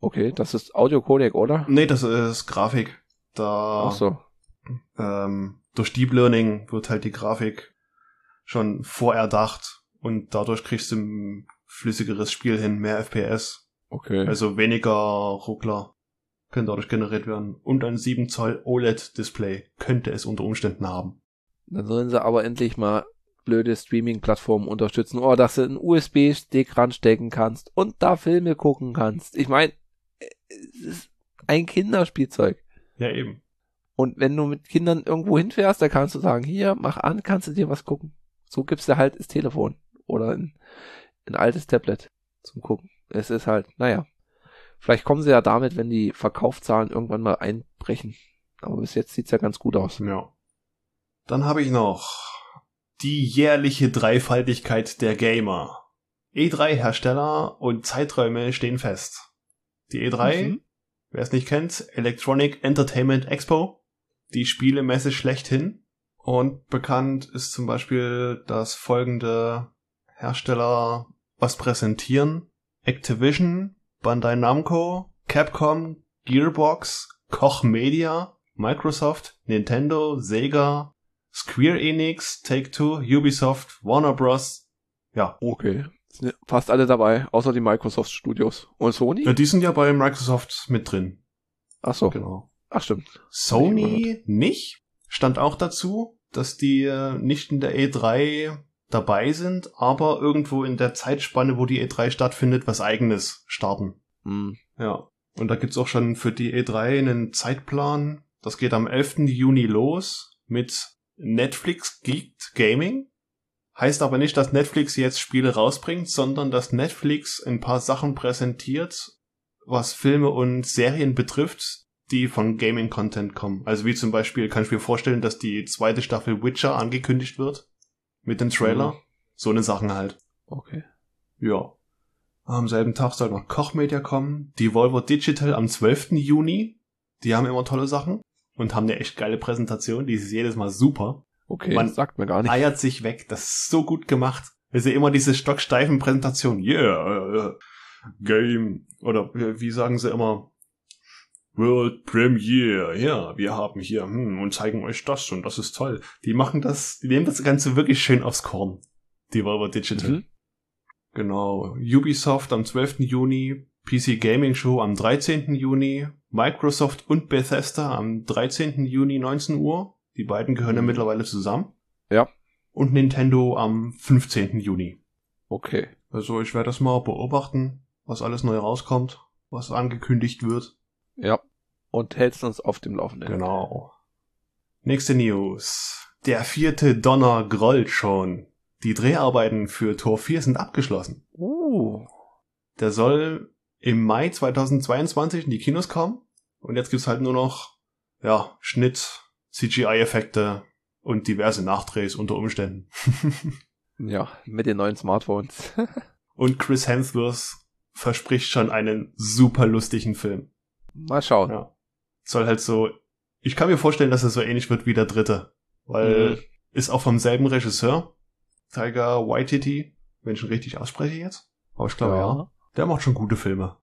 Okay, das ist Audio-Codec, oder? Nee, das ist Grafik. Da Ach so. Ähm, durch Deep Learning wird halt die Grafik schon vorerdacht und dadurch kriegst du ein flüssigeres Spiel hin, mehr FPS. Okay. Also weniger Ruckler können dadurch generiert werden. Und ein 7 Zoll OLED-Display könnte es unter Umständen haben. Dann sollen sie aber endlich mal blöde Streaming-Plattformen unterstützen. Oh, dass du einen USB-Stick ranstecken kannst und da Filme gucken kannst. Ich meine, es ist ein Kinderspielzeug. Ja, eben. Und wenn du mit Kindern irgendwo hinfährst, da kannst du sagen, hier, mach an, kannst du dir was gucken. So gibst du halt das Telefon oder ein, ein altes Tablet zum Gucken. Es ist halt, naja. Vielleicht kommen sie ja damit, wenn die Verkaufszahlen irgendwann mal einbrechen. Aber bis jetzt sieht's ja ganz gut aus. Ja. Dann habe ich noch die jährliche Dreifaltigkeit der Gamer. E3-Hersteller und Zeiträume stehen fest. Die E3, mhm. wer es nicht kennt, Electronic Entertainment Expo, die Spielemesse schlechthin. Und bekannt ist zum Beispiel, dass folgende Hersteller was präsentieren. Activision, Bandai Namco, Capcom, Gearbox, Koch Media, Microsoft, Nintendo, Sega, Square Enix, Take-Two, Ubisoft, Warner Bros. Ja. Okay. Sind Fast alle dabei, außer die Microsoft Studios. Und Sony? ja. Die sind ja bei Microsoft mit drin. Ach so. Genau. Ach stimmt. Sony nicht. Stand auch dazu, dass die äh, nicht in der E3 dabei sind, aber irgendwo in der Zeitspanne, wo die E3 stattfindet, was eigenes starten. Hm. Ja. Und da gibt's auch schon für die E3 einen Zeitplan. Das geht am 11. Juni los mit Netflix Geeked Gaming. Heißt aber nicht, dass Netflix jetzt Spiele rausbringt, sondern dass Netflix ein paar Sachen präsentiert, was Filme und Serien betrifft, die von Gaming-Content kommen. Also wie zum Beispiel kann ich mir vorstellen, dass die zweite Staffel Witcher angekündigt wird. Mit dem Trailer. Mhm. So eine Sachen halt. Okay. Ja. Am selben Tag soll noch Koch Media kommen. Die Volvo Digital am 12. Juni. Die haben immer tolle Sachen und haben eine echt geile Präsentation. Die ist jedes Mal super. Okay, Man- sagt mir gar nicht. Eiert sich weg. Das ist so gut gemacht. Also immer diese stocksteifen Präsentationen. Yeah, äh, Game. Oder äh, wie sagen sie immer? World Premiere. Ja, wir haben hier hm, und zeigen euch das und das ist toll. Die machen das, die nehmen das Ganze wirklich schön aufs Korn. Die Volvo Digital. Mhm. Genau. Ubisoft am 12. Juni, PC Gaming Show am 13. Juni, Microsoft und Bethesda am 13. Juni 19 Uhr. Die beiden gehören ja Mhm. mittlerweile zusammen. Ja. Und Nintendo am 15. Juni. Okay. Also ich werde das mal beobachten, was alles neu rauskommt, was angekündigt wird. Ja. Und hältst uns auf dem Laufenden. Genau. Nächste News. Der vierte Donner grollt schon. Die Dreharbeiten für Tor 4 sind abgeschlossen. Uh. Der soll im Mai 2022 in die Kinos kommen. Und jetzt gibt's halt nur noch, ja, Schnitt, CGI-Effekte und diverse Nachdrehs unter Umständen. Ja, mit den neuen Smartphones. und Chris Hemsworth verspricht schon einen super lustigen Film. Mal schauen. Ja. Soll halt so, ich kann mir vorstellen, dass es so ähnlich wird wie der dritte. Weil Mhm. ist auch vom selben Regisseur, Tiger Waititi, wenn ich ihn richtig ausspreche jetzt. Aber ich glaube ja. Der macht schon gute Filme.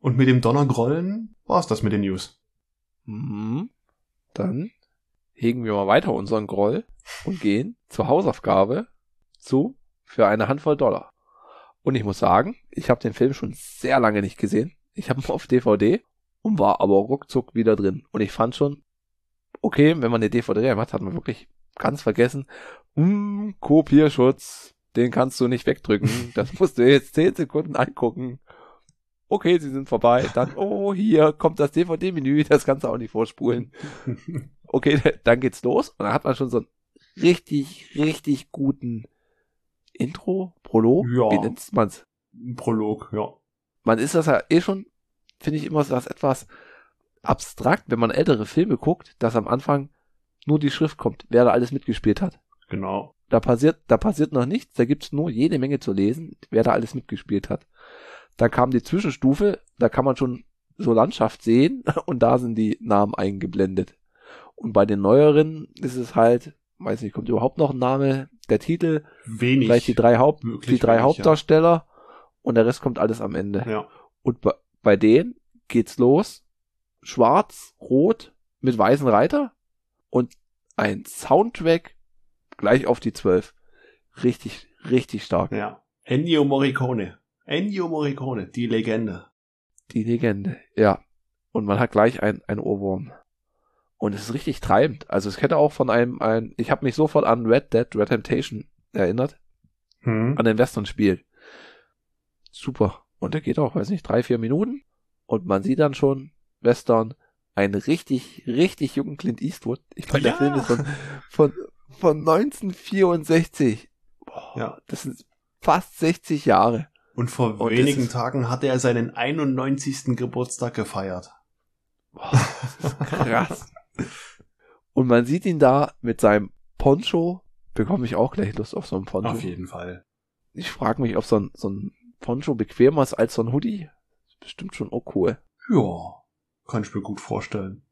Und mit dem Donnergrollen war's das mit den News. Mhm. Dann hegen wir mal weiter unseren Groll und gehen zur Hausaufgabe zu für eine Handvoll Dollar. Und ich muss sagen, ich habe den Film schon sehr lange nicht gesehen. Ich habe ihn auf DVD und war aber ruckzuck wieder drin. Und ich fand schon, okay, wenn man eine DVD hat, hat man wirklich ganz vergessen, hm, Kopierschutz, den kannst du nicht wegdrücken. Das musst du jetzt 10 Sekunden angucken. Okay, sie sind vorbei. Dann, oh, hier kommt das DVD-Menü, das kannst du auch nicht vorspulen. Okay, dann geht's los und dann hat man schon so einen richtig, richtig guten Intro, Prolog, Ja. wie nennt man's? Prolog, ja. Man ist das ja eh schon, finde ich immer so das etwas abstrakt, wenn man ältere Filme guckt, dass am Anfang nur die Schrift kommt, wer da alles mitgespielt hat. Genau. Da passiert, da passiert noch nichts, da gibt's nur jede Menge zu lesen, wer da alles mitgespielt hat. Dann kam die Zwischenstufe, da kann man schon so Landschaft sehen und da sind die Namen eingeblendet. Und bei den neueren ist es halt, weiß nicht, kommt überhaupt noch ein Name, der Titel, Wenig. vielleicht die drei Haupt, die drei wenig, Hauptdarsteller und der Rest kommt alles am Ende. Ja. Und bei, bei denen geht's los, schwarz, rot, mit weißen Reiter und ein Soundtrack gleich auf die zwölf. Richtig, richtig stark. Ja. Ennio Morricone. Ennio Morricone, die Legende. Die Legende, ja. Und man hat gleich ein, ein Ohrwurm. Und es ist richtig treibend. Also es hätte auch von einem, ein, ich habe mich sofort an Red Dead Redemption erinnert, Hm. an den Western-Spiel. Super. Und der geht auch, weiß nicht, drei, vier Minuten. Und man sieht dann schon Western, einen richtig, richtig jungen Clint Eastwood. Ich der Ja. Film ist von, von, von 1964. Boah, Ja. Das sind fast 60 Jahre. Und vor Und wenigen ist- Tagen hatte er seinen 91. Geburtstag gefeiert. Boah, krass. Und man sieht ihn da mit seinem Poncho. Bekomme ich auch gleich Lust auf so ein Poncho. Auf jeden Fall. Ich frage mich, ob so ein, so ein Poncho bequemer ist als so ein Hoodie. Bestimmt schon auch cool. Ja, kann ich mir gut vorstellen.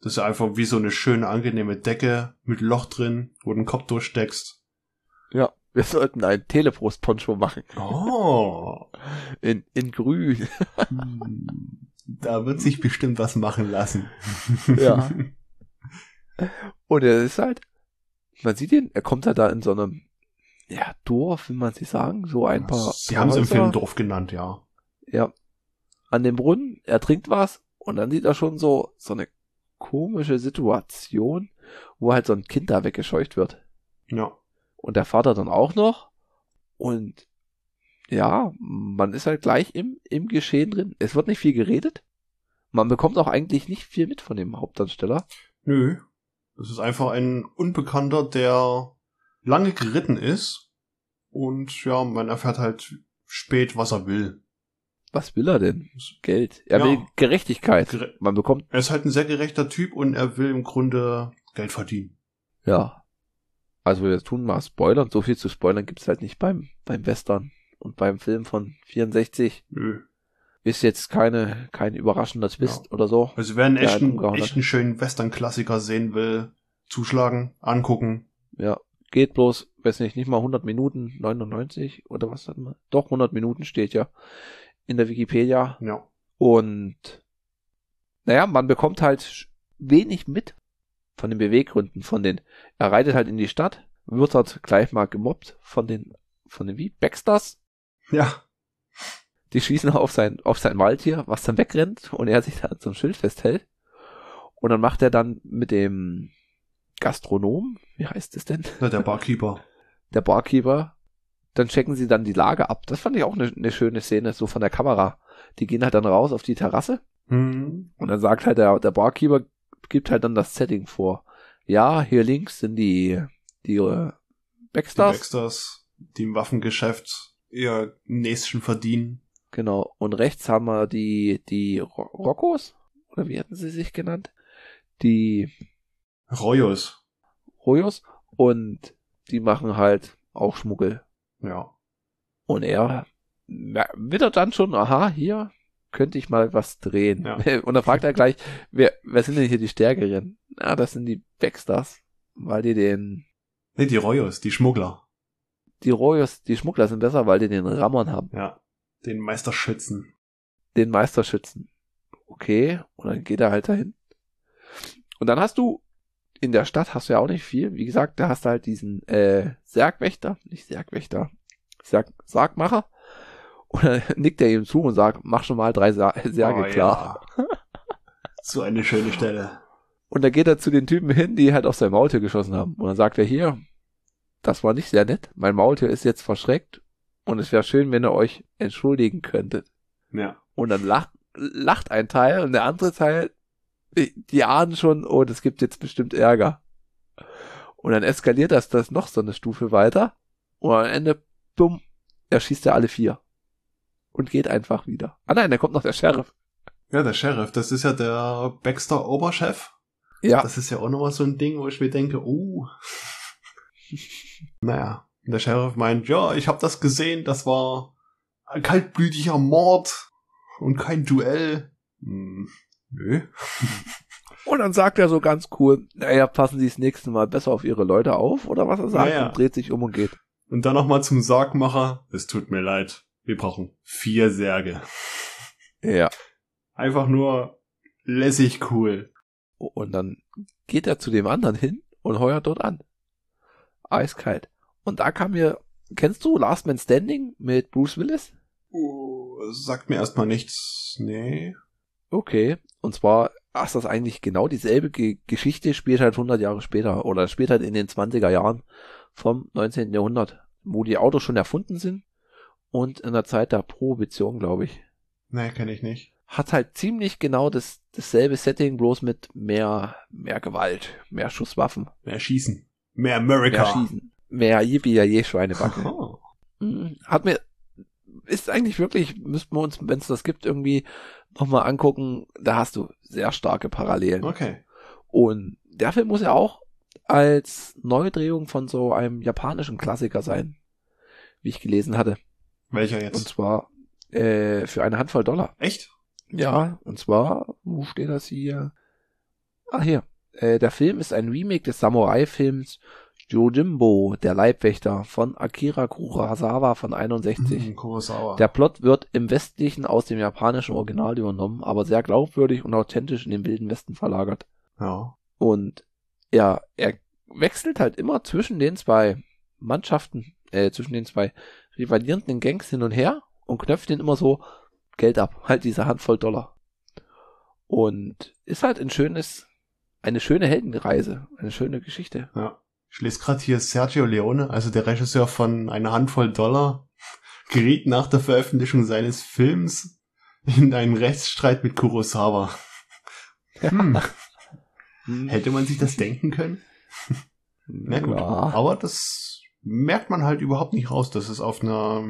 Das ist einfach wie so eine schöne, angenehme Decke mit Loch drin, wo du den Kopf durchsteckst. Ja, wir sollten einen Teleprost-Poncho machen. Oh. In, in grün. Hm. Da wird sich bestimmt was machen lassen. Ja. Und er ist halt, man sieht ihn, er kommt halt da in so einem, ja, Dorf, will man sie sagen, so ein paar. Sie haben es im Film Dorf genannt, ja. Ja. An dem Brunnen, er trinkt was und dann sieht er schon so, so eine komische Situation, wo halt so ein Kind da weggescheucht wird. Ja. Und der Vater dann auch noch. Und ja, man ist halt gleich im, im Geschehen drin. Es wird nicht viel geredet. Man bekommt auch eigentlich nicht viel mit von dem Hauptdarsteller. Nö. Es ist einfach ein Unbekannter, der lange geritten ist. Und ja, man erfährt halt spät, was er will. Was will er denn? Geld. Er Ja. will Gerechtigkeit. Gere- Man bekommt, Er ist halt ein sehr gerechter Typ und er will im Grunde Geld verdienen. ja. Also wir tun mal Spoilern. So viel zu spoilern gibt's halt nicht beim, beim Western. Und beim Film von 64 Nö. ist jetzt keine, kein überraschender Twist oder so. Also wer einen Ja, hat echten, echten schönen Western-Klassiker sehen will, zuschlagen, angucken. Ja, geht bloß, weiß nicht, nicht mal 100 Minuten, 99 oder was hat man? Doch, 100 Minuten steht ja in der Wikipedia. Ja. Und naja, man bekommt halt wenig mit von den Beweggründen, von den, er reitet halt in die Stadt, wird dort gleich mal gemobbt von den, von den wie? Baxters? Ja. Die schießen auf sein, auf sein Waldtier, was dann wegrennt und er sich da ein Schild festhält. Und dann macht er dann mit dem Gastronom, wie heißt es denn? Na, der Barkeeper. der Barkeeper, dann checken sie dann die Lage ab. Das fand ich auch eine eine schöne Szene, so von der Kamera. Die gehen halt dann raus auf die Terrasse Hm. und dann sagt halt der, der Barkeeper, gibt halt dann das Setting vor. Ja, hier links sind die, die äh, Die Backstars. Die im Waffengeschäft ihr Näschen verdienen. Genau. Und rechts haben wir die, die Ro Roccos? Oder wie hatten sie sich genannt? Die Royos. Rojos. Und die machen halt auch Schmuggel. Ja. Und er mer- wittert dann schon, aha, hier könnte ich mal was drehen. Ja. Und dann fragt er gleich, wer, wer sind denn hier die Stärkeren? Na, das sind die Baxters, weil die den, Nee, die Royos, die Schmuggler. die Royos, die Schmuggler sind besser, weil die den Rammern haben, Ja. Den Meisterschützen. den Meisterschützen. Okay, und dann geht er halt dahin. Und dann hast du, in der Stadt hast du ja auch nicht viel, wie gesagt, da hast du halt diesen, äh, Särgwächter, nicht Särgwächter, Sarg, Sargmacher. Und dann nickt er ihm zu und sagt, mach schon mal drei Sa Särge Oh, klar. Ja. so eine schöne Stelle. Und dann geht er zu den Typen hin, die halt auf sein Maultier geschossen haben. Und dann sagt er hier, das war nicht sehr nett. Mein Maultier ist jetzt verschreckt. Und es wäre schön, wenn ihr euch entschuldigen könntet. Ja. Und dann lacht, lacht ein Teil und der andere Teil, die ahnen schon, oh, das gibt jetzt bestimmt Ärger. Und dann eskaliert das, das noch so eine Stufe weiter. Und am Ende, bumm, erschießt er alle vier. Und geht einfach wieder. Ah nein, da kommt noch der Sheriff. Ja, der Sheriff, das ist ja der Baxter Oberchef. Ja, Das ist ja auch nochmal so ein Ding, wo ich mir denke, uh. naja. Und der Sheriff meint, ja, ich habe das gesehen, das war ein kaltblütiger Mord und kein Duell. Hm, nö. Und dann sagt er so ganz cool, naja, passen Sie das nächste Mal besser auf Ihre Leute auf, oder was er sagt, Naja. und dreht sich um und geht. Und dann nochmal zum Sargmacher. Es tut mir leid. Wir brauchen vier Särge. Ja. Einfach nur lässig cool. Und dann geht er zu dem anderen hin und heuert dort an. Eiskalt. Und da kam mir, kennst du Last Man Standing mit Bruce Willis? Uh, sagt mir erstmal nichts. Nee. Okay. Und zwar ist das eigentlich genau dieselbe Ge Geschichte, spielt halt 100 Jahre später oder spielt halt in den 20er Jahren vom 19. Jahrhundert, wo die Autos schon erfunden sind und in der Zeit der Prohibition, glaube ich. Nee, kenne ich nicht. hat halt ziemlich genau das, dasselbe Setting, bloß mit mehr, mehr Gewalt, mehr Schusswaffen, Mehr schießen. Mehr America. mehr Schießen, mehr Yippie ja je Schweinebacke. Aha. Mhm. Hat mir, ist eigentlich wirklich, müssten wir uns, wenn es das gibt, irgendwie nochmal angucken, da hast du sehr starke Parallelen. Okay. Und der Film muss ja auch als Neudrehung von so einem japanischen Klassiker sein, wie ich gelesen hatte. Welcher Und jetzt? zwar äh, für eine Handvoll Dollar. Echt? Ja, und zwar, wo steht das hier? Ah, hier. Äh, der Film ist ein Remake des Samurai-Films Jojimbo, der Leibwächter von Akira Kurosawa von 61. Hm, Kurosawa. Der Plot wird im Westlichen aus dem japanischen Original übernommen, aber sehr glaubwürdig und authentisch in den Wilden Westen verlagert. ja. Und ja, er wechselt halt immer zwischen den zwei Mannschaften, äh, zwischen den zwei rivalierenden Gangs hin und her und knöpft den immer so Geld ab. Halt diese Handvoll Dollar. Und ist halt ein schönes, eine schöne Heldenreise, eine schöne Geschichte. Ja. Ich lese gerade hier Sergio Leone, also der Regisseur von Eine Handvoll Dollar, geriet nach der Veröffentlichung seines Films in einen Rechtsstreit mit Kurosawa. Hm, hätte man sich das denken können? Na gut. Ja. Aber das merkt man halt überhaupt nicht raus, dass es auf einer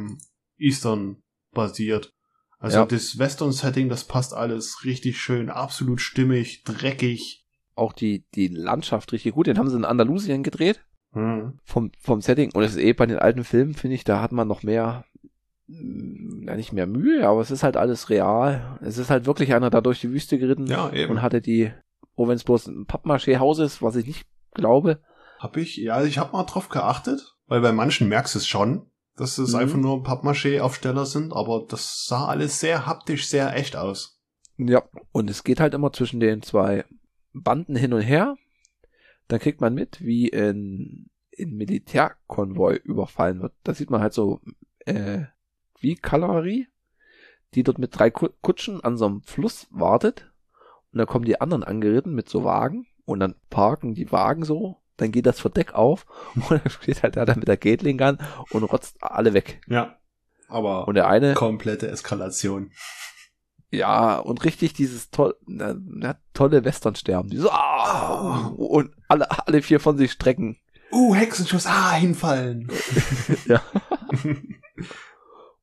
Eastern basiert. Also Ja. das Western-Setting, das passt alles richtig schön, absolut stimmig, dreckig. Auch die, die Landschaft richtig gut. Den haben sie in Andalusien gedreht. Hm. vom, vom Setting. Und es ist eh bei den alten Filmen, finde ich, da hat man noch mehr, mm, ja nicht mehr Mühe, aber es ist halt alles real. Es ist halt wirklich einer da durch die Wüste geritten Ja, eben. und hatte die, oh wenn es bloß ein Pappmaché-Haus ist, was ich nicht glaube. Hab ich, ja, ich habe mal drauf geachtet, weil bei manchen merkst du es schon, dass es Mhm. einfach nur Pappmaché-Aufsteller sind, aber das sah alles sehr haptisch, sehr echt aus. Ja. Und es geht halt immer zwischen den zwei Banden hin und her. Dann kriegt man mit, wie in, in Militärkonvoi überfallen wird. Da sieht man halt so, äh, wie Kavallerie, die dort mit drei Ku- Kutschen an so einem Fluss wartet. Und dann kommen die anderen angeritten mit so Wagen. Und dann parken die Wagen so. Dann geht das Verdeck auf. Und dann steht halt der da mit der Gatling an und rotzt alle weg. Ja. Aber Und der eine, komplette Eskalation. Ja, und richtig dieses toll, na, na, tolle Westernsterben. Die so, ah, und alle, alle vier von sich strecken. Uh, Hexenschuss, ah, hinfallen. Ja.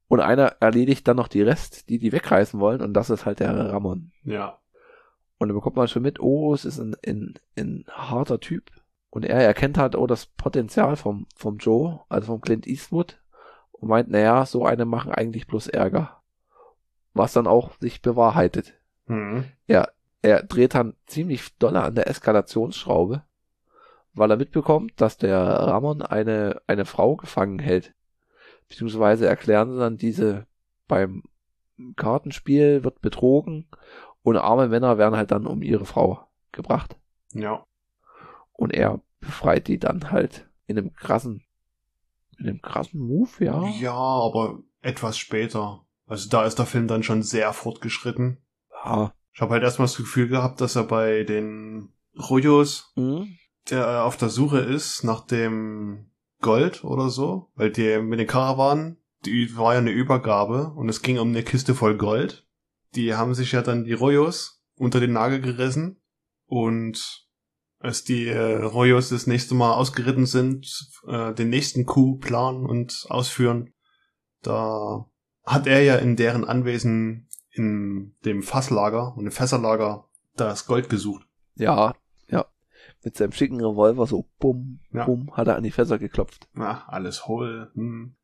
Und einer erledigt dann noch die Rest, die die wegreißen wollen, und das ist halt der Ramon. ja. Und dann bekommt man schon mit, oh, es ist ein, ein, ein harter Typ. Und er erkennt halt, oh, das Potenzial vom, vom Joe, also vom Clint Eastwood, und meint, naja, so eine machen eigentlich bloß Ärger. Was dann auch sich bewahrheitet. Mhm. er dreht dann ziemlich doll an der Eskalationsschraube, weil er mitbekommt, dass der Ramon eine, eine Frau gefangen hält. Beziehungsweise erklären sie dann diese beim Kartenspiel wird betrogen und arme Männer werden halt dann um ihre Frau gebracht. Ja. Und er befreit die dann halt in einem krassen, in einem krassen Move, ja. Ja, aber etwas später. Also da ist der Film dann schon sehr fortgeschritten. Ja. Ich habe halt erstmal das Gefühl gehabt, dass er bei den Rojos, Mhm. der auf der Suche ist nach dem Gold oder so, weil die mit den Karawanen, die war ja eine Übergabe und es ging um eine Kiste voll Gold. Die haben sich ja dann die Rojos unter den Nagel gerissen und als die äh, Rojos das nächste Mal ausgeritten sind, äh, den nächsten Coup planen und ausführen, da hat er ja in deren Anwesen in dem Fasslager und im Fässerlager das Gold gesucht. Ja, ja. Mit seinem schicken Revolver so bumm, Ja. bumm, hat er an die Fässer geklopft. Na, alles hohl. Hm.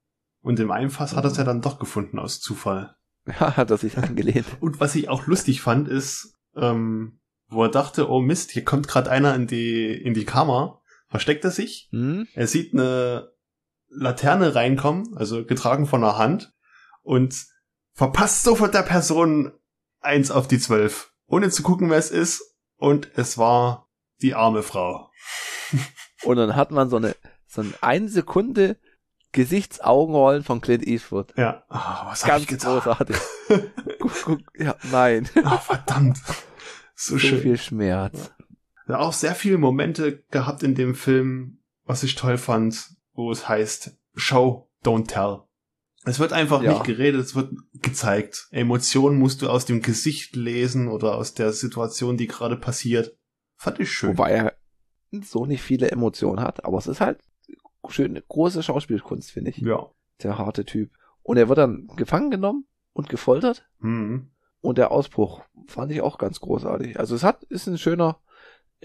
Und im einen Fass hat er es ja dann doch gefunden aus Zufall. Ja, hat er sich angelehnt. Und was ich auch lustig fand, ist, ähm, wo er dachte, oh Mist, hier kommt gerade einer in die, in die Kammer, versteckt er sich, Hm? er sieht eine Laterne reinkommen, also getragen von einer Hand, und verpasst sofort der Person eins auf die zwölf, ohne zu gucken, wer es ist, und es war die arme Frau. Und dann hat man so eine, so eine, eine Sekunde Gesichtsaugenrollen von Clint Eastwood. Ja, ah, was hab Ganz ich getan? großartig. guck, guck, ja, nein. Ah, verdammt. So So schön. viel Schmerz. Ja, auch sehr viele Momente gehabt in dem Film, was ich toll fand, wo es heißt, Show, don't tell. Es wird einfach Ja. nicht geredet, es wird gezeigt. Emotionen musst du aus dem Gesicht lesen oder aus der Situation, die gerade passiert. Fand ich schön. Wobei er so nicht viele Emotionen hat, aber es ist halt schöne, große Schauspielkunst, finde ich. ja. Der harte Typ. Und er wird dann gefangen genommen und gefoltert. Mhm. Und der Ausbruch fand ich auch ganz großartig. Also es hat, ist ein schöner,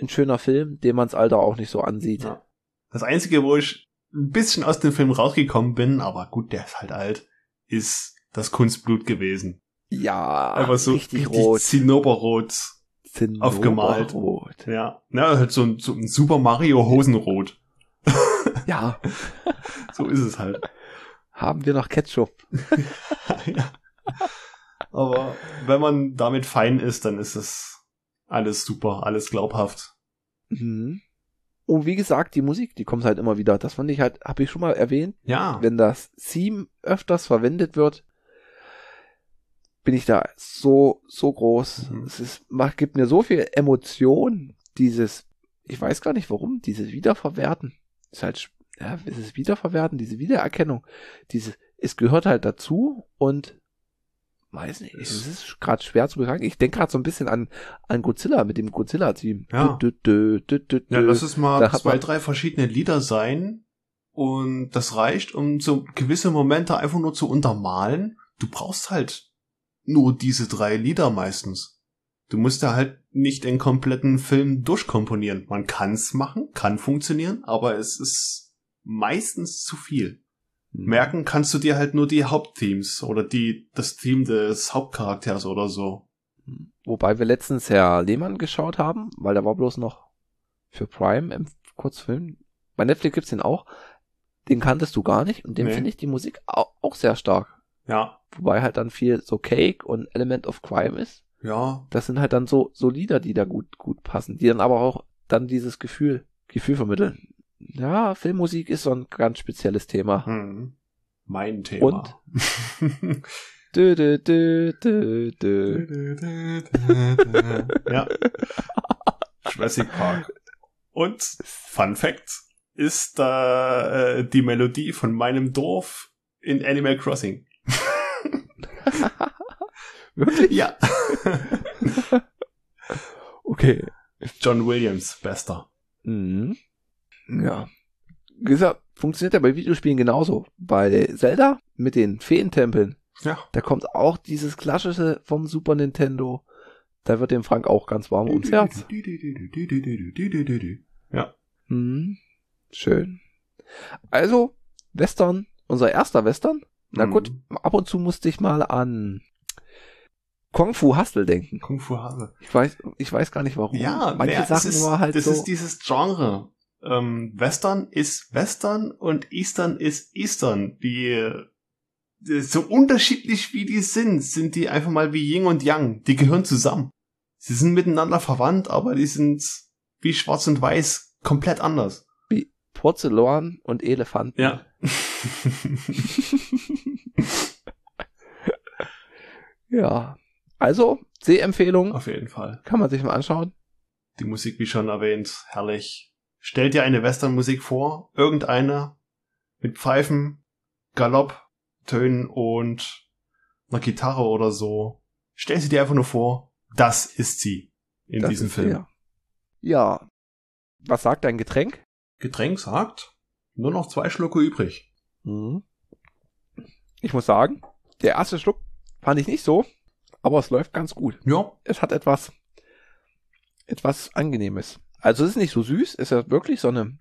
ein schöner Film, den man's Alter auch nicht so ansieht. Ja. Das Einzige, wo ich ein bisschen aus dem Film rausgekommen bin, aber gut, der ist halt alt, ist das Kunstblut gewesen. Ja, Einfach so richtig rot. Zinnoberrot. aufgemalt. Rot. Ja, na, halt so ein, so ein Super Mario Hosenrot. Ja, so ist es halt. haben wir noch Ketchup. ja. Aber wenn man damit fein ist, dann ist es alles super, alles glaubhaft. Mhm. Und wie gesagt, die Musik, die kommt halt immer wieder. Das fand ich halt, habe ich schon mal erwähnt, Ja. wenn das Theme öfters verwendet wird, bin ich da so, so groß. Mhm. Es ist, macht, gibt mir so viel Emotion, dieses, ich weiß gar nicht warum, dieses Wiederverwerten. Ist halt, ja, es ist Wiederverwerten, diese Wiedererkennung, dieses, es gehört halt dazu und weiß nicht, Es- ist gerade schwer zu beschreiben. Ich denke gerade so ein bisschen an, an Godzilla mit dem Godzilla-Team. Ja. Dü, dü, dü, Ja, lass es mal Da zwei, drei verschiedene Lieder sein und das reicht, um so gewisse Momente einfach nur zu untermalen. Du brauchst halt nur diese drei Lieder meistens. Du musst ja halt nicht den kompletten Film durchkomponieren. Man kann's machen, kann funktionieren, aber es ist meistens zu viel. Hm. Merken kannst du dir halt nur die Hauptthemes oder die, das Theme des Hauptcharakters oder so. Wobei wir letztens Herr Lehmann geschaut haben, weil der war bloß noch für Prime im Kurzfilm. Bei Netflix gibt's den auch. Den kanntest du gar nicht und dem Nee. finde ich die Musik auch, auch sehr stark. Ja, Wobei halt dann viel so Cake und Element of Crime ist. ja, Das sind halt dann so, so Lieder, die da gut, gut passen, die dann aber auch dann dieses Gefühl, Gefühl vermitteln. Ja, Filmmusik ist so ein ganz spezielles Thema. hm. mein Thema. Dö, dö, dö, dö, dö. ja. Jurassic Park. Und Fun Fact ist da äh, die Melodie von meinem Dorf in Animal Crossing. Wirklich? Ja. Okay. John Williams, bester. Mhm. Ja. Wie gesagt, funktioniert ja bei Videospielen genauso. Bei Zelda mit den Feentempeln, Ja. da kommt auch dieses klassische vom Super Nintendo. Da wird dem Frank auch ganz warm ums Herz. Ja. Mhm. Schön. Also, Western, unser erster Western. Na Mhm. gut, ab und zu musste ich mal an Kung Fu Hustle denken. Kung Fu Hase. Ich weiß, ich weiß gar nicht warum. Ja, manche naja, Sachen ist, war halt das so. ist dieses Genre. Ähm, Western ist Western und Eastern ist Eastern. Die, äh, so unterschiedlich wie die sind, sind die einfach mal wie Yin und Yang. Die gehören zusammen. Sie sind miteinander verwandt, aber die sind wie Schwarz und Weiß komplett anders. Porzellan und Elefanten. Ja. Ja. Also, Sehempfehlung. Auf jeden Fall. Kann man sich mal anschauen. Die Musik, wie schon erwähnt, herrlich. Stell dir eine Westernmusik vor, irgendeine mit Pfeifen, Galopp, Tönen und einer Gitarre oder so. Stell sie dir einfach nur vor, das ist sie in Das diesem Film. der. Ja. Was sagt dein Getränk? Getränk sagt, nur noch zwei Schlucke übrig. Mhm. Ich muss sagen, der erste Schluck fand ich nicht so, aber es läuft ganz gut. Ja, Es hat etwas, etwas Angenehmes. Also es ist nicht so süß, es ist wirklich so eine,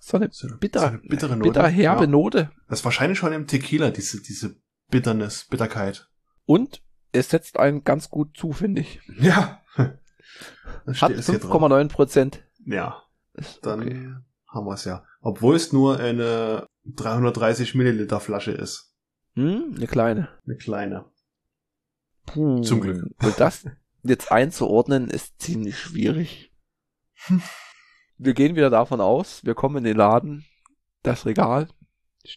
so eine so eine, bitter, so bittere Note. bitter herbe ja. Note. Das ist wahrscheinlich schon im Tequila, diese, diese Bitterness, Bitterkeit. Und es setzt einen ganz gut zu, finde ich. Ja. Hat steht es hier drauf. 5,9 Prozent. Ja, dann okay. haben wir es ja. Obwohl es nur eine 330 Milliliter Flasche ist. Hm, eine kleine. Eine kleine. Puh. Zum Glück. Und das jetzt einzuordnen ist ziemlich schwierig. Wir gehen wieder davon aus, wir kommen in den Laden, das Regal,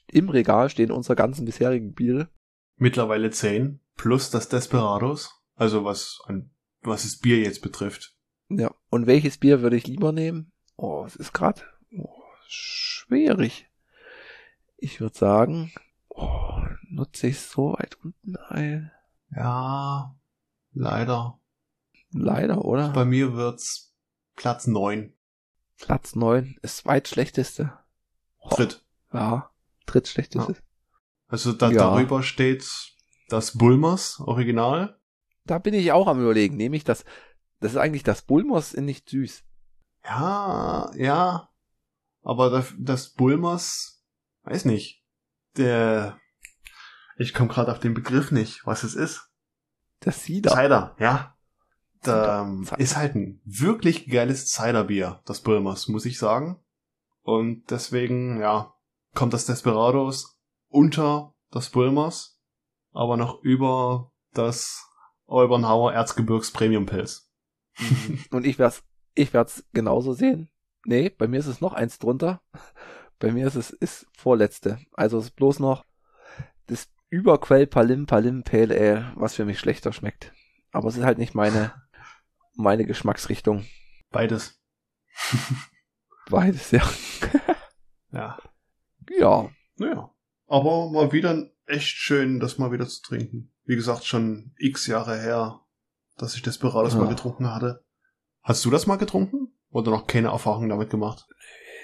im Regal stehen unsere ganzen bisherigen Biere. Mittlerweile 10 plus das Desperados. Also was an, was das Bier jetzt betrifft. Ja. Und welches Bier würde ich lieber nehmen? Oh, es ist gerade oh, schwierig. Ich würde sagen, oh, nutze ich so weit unten ein. Ja, leider. Leider, oder? Bei mir wird's Platz 9. Platz 9 ist zweitschlechteste. Dritt. Ja, drittschlechteste. Also da, Ja. darüber steht das Bulmers Original. Da bin ich auch am überlegen. Nehme ich das, das ist eigentlich das Bulmers in nicht süß. Ja, ja. Aber das, das Bulmers, weiß nicht. Der, ich komme gerade auf den Begriff nicht, was es ist. Das Cider. Cider, ja. Da Cider. ist halt ein wirklich geiles Ciderbier, das Bulmers, muss ich sagen. Und deswegen, ja, kommt das Desperados unter das Bulmers, aber noch über das Olbernhauer Erzgebirgs Premium Pilz. Und ich werd's, ich werd's genauso sehen. Nee, bei mir ist es noch eins drunter. Bei mir ist es ist vorletzte. Also es ist bloß noch das Überquell Palim Palim Pale Ale, was für mich schlechter schmeckt. Aber es ist halt nicht meine, meine Geschmacksrichtung. Beides. Beides, ja. Ja. Ja. Naja. Aber mal wieder echt schön, das mal wieder zu trinken. Wie gesagt, schon x Jahre her, dass ich Desperados Ja. mal getrunken hatte. Hast du das mal getrunken? Oder noch keine Erfahrung damit gemacht?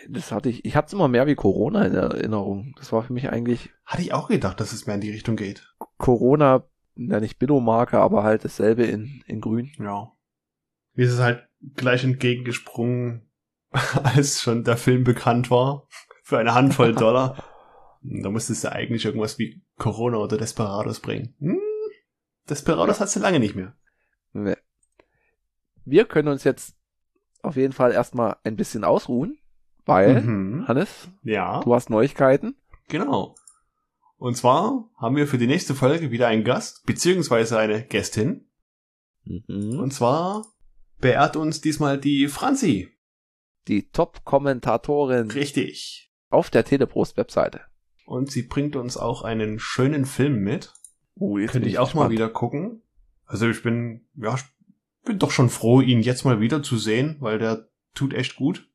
Das hatte ich, ich hatte es immer mehr wie Corona in Erinnerung. Das war für mich eigentlich Hatte ich auch gedacht, dass es mehr in die Richtung geht. Corona, ja nicht Billo-Marke, aber halt dasselbe in, in grün. Ja. Mir ist es halt gleich entgegengesprungen, als schon der Film bekannt war. Für eine Handvoll Dollar. Da musstest du eigentlich irgendwas wie Corona oder Desperados bringen. Hm, Desperados hast du lange nicht mehr. Nee. Wir können uns jetzt auf jeden Fall erstmal ein bisschen ausruhen, weil, Mhm. Hannes, Ja, du hast Neuigkeiten. genau. Und zwar haben wir für die nächste Folge wieder einen Gast, beziehungsweise eine Gästin. Mhm. Und zwar beehrt uns diesmal die Franzi. Die Top-Kommentatorin Richtig. auf der Teleprost-Webseite. Und sie bringt uns auch einen schönen Film mit. Uh, jetzt Könnte ich auch mal gespannt. wieder gucken. Also ich bin, ja, ich bin doch schon froh, ihn jetzt mal wieder zu sehen, weil der tut echt gut.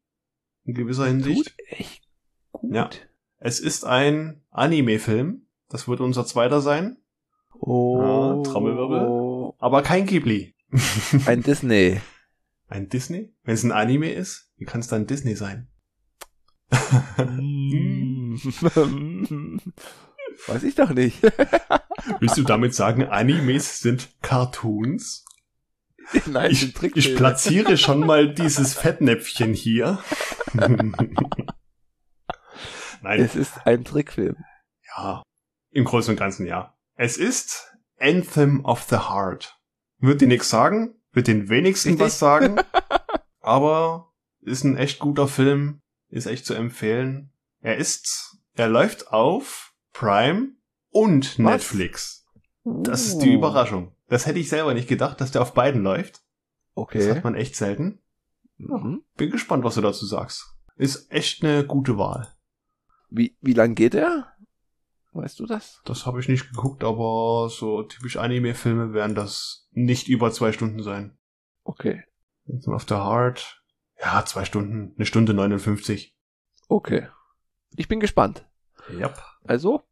In gewisser Hinsicht. Tut echt gut. Ja. Es ist ein Anime-Film. Das wird unser zweiter sein. Oh. Ja, Trommelwirbel. Aber kein Ghibli. Ein Disney. Ein Disney? Wenn es ein Anime ist, wie kann es dann Disney sein? Weiß ich doch nicht. Willst du damit sagen, Animes sind Cartoons? Nein, Ich, ich platziere schon mal dieses Fettnäpfchen hier. Nein, Es ist ein Trickfilm. ja. Im Großen und Ganzen ja. Es ist Anthem of the Heart. Wird dir nichts sagen, wird den wenigsten Richtig. was sagen, aber ist ein echt guter Film, ist echt zu empfehlen. Er ist, er läuft auf Prime und Netflix. Das ist die Uh. Überraschung. Das hätte ich selber nicht gedacht, dass der auf beiden läuft. Das Okay. hat man echt selten. Mhm. Bin gespannt, was du dazu sagst. Ist echt eine gute Wahl. Wie, wie lang geht er? Weißt du das? Das habe ich nicht geguckt, aber so typisch Anime-Filme werden das nicht über zwei Stunden sein. Okay. Anthem of the Heart. Ja, zwei Stunden. Eine Stunde 59. Okay. Ich bin gespannt. Yep. Also,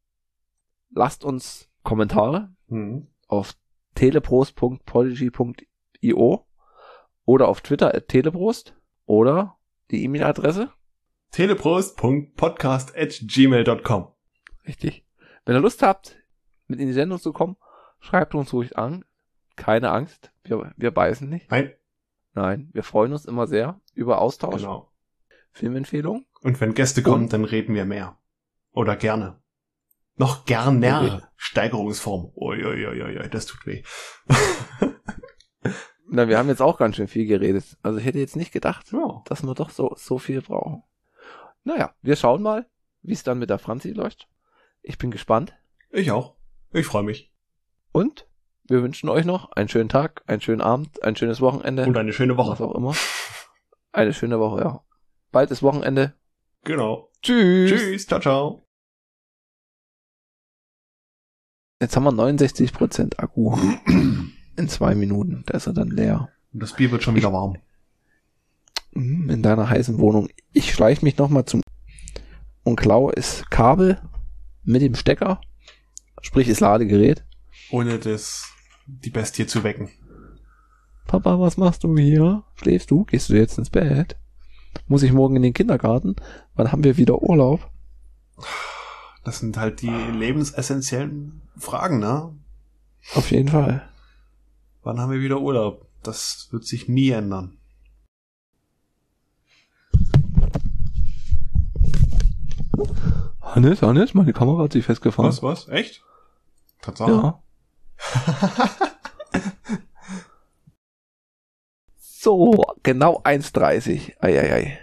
lasst uns Kommentare Mhm. auf teleprost.podigy.io oder auf Twitter at teleprost oder die E-Mail-Adresse. teleprost.podcast.gmail.com Richtig. Wenn ihr Lust habt, mit in die Sendung zu kommen, schreibt uns ruhig an. Keine Angst. Wir, wir beißen nicht. Nein, Nein, wir freuen uns immer sehr über Austausch, genau. Filmempfehlungen. Und wenn Gäste kommen, Und- dann reden wir mehr. Oder gerne. Noch gerner. Okay. Steigerungsform. Uiuiuiui, das tut weh. Na, wir haben jetzt auch ganz schön viel geredet. Also ich hätte jetzt nicht gedacht, ja. dass wir doch so, so viel brauchen. Naja, wir schauen mal, wie es dann mit der Franzi läuft. Ich bin gespannt. Ich auch. Ich freue mich. Und wir wünschen euch noch einen schönen Tag, einen schönen Abend, ein schönes Wochenende. Und eine schöne was Woche. auch immer. Eine schöne Woche, ja. Bald ist Wochenende. Genau. Tschüss. Tschüss. Ciao, ciao. Jetzt haben wir 69% Akku. In zwei Minuten. Da ist er dann leer. Und das Bier wird schon wieder warm. Mm, In deiner heißen Wohnung. Ich schleiche mich nochmal zum und klaue das Kabel mit dem Stecker. Sprich das Ladegerät. Ohne das, die Bestie zu wecken. Papa, was machst du hier? Schläfst du? Gehst du jetzt ins Bett? Muss ich morgen in den Kindergarten? Wann haben wir wieder Urlaub? Das sind halt die lebensessentiellen Fragen, ne? Auf jeden Fall. Wann haben wir wieder Urlaub? Das wird sich nie ändern. Hannes, Hannes, meine Kamera hat sich festgefahren. Was, was? Echt? Tatsache? Ja. so, genau 1,30. Eieiei.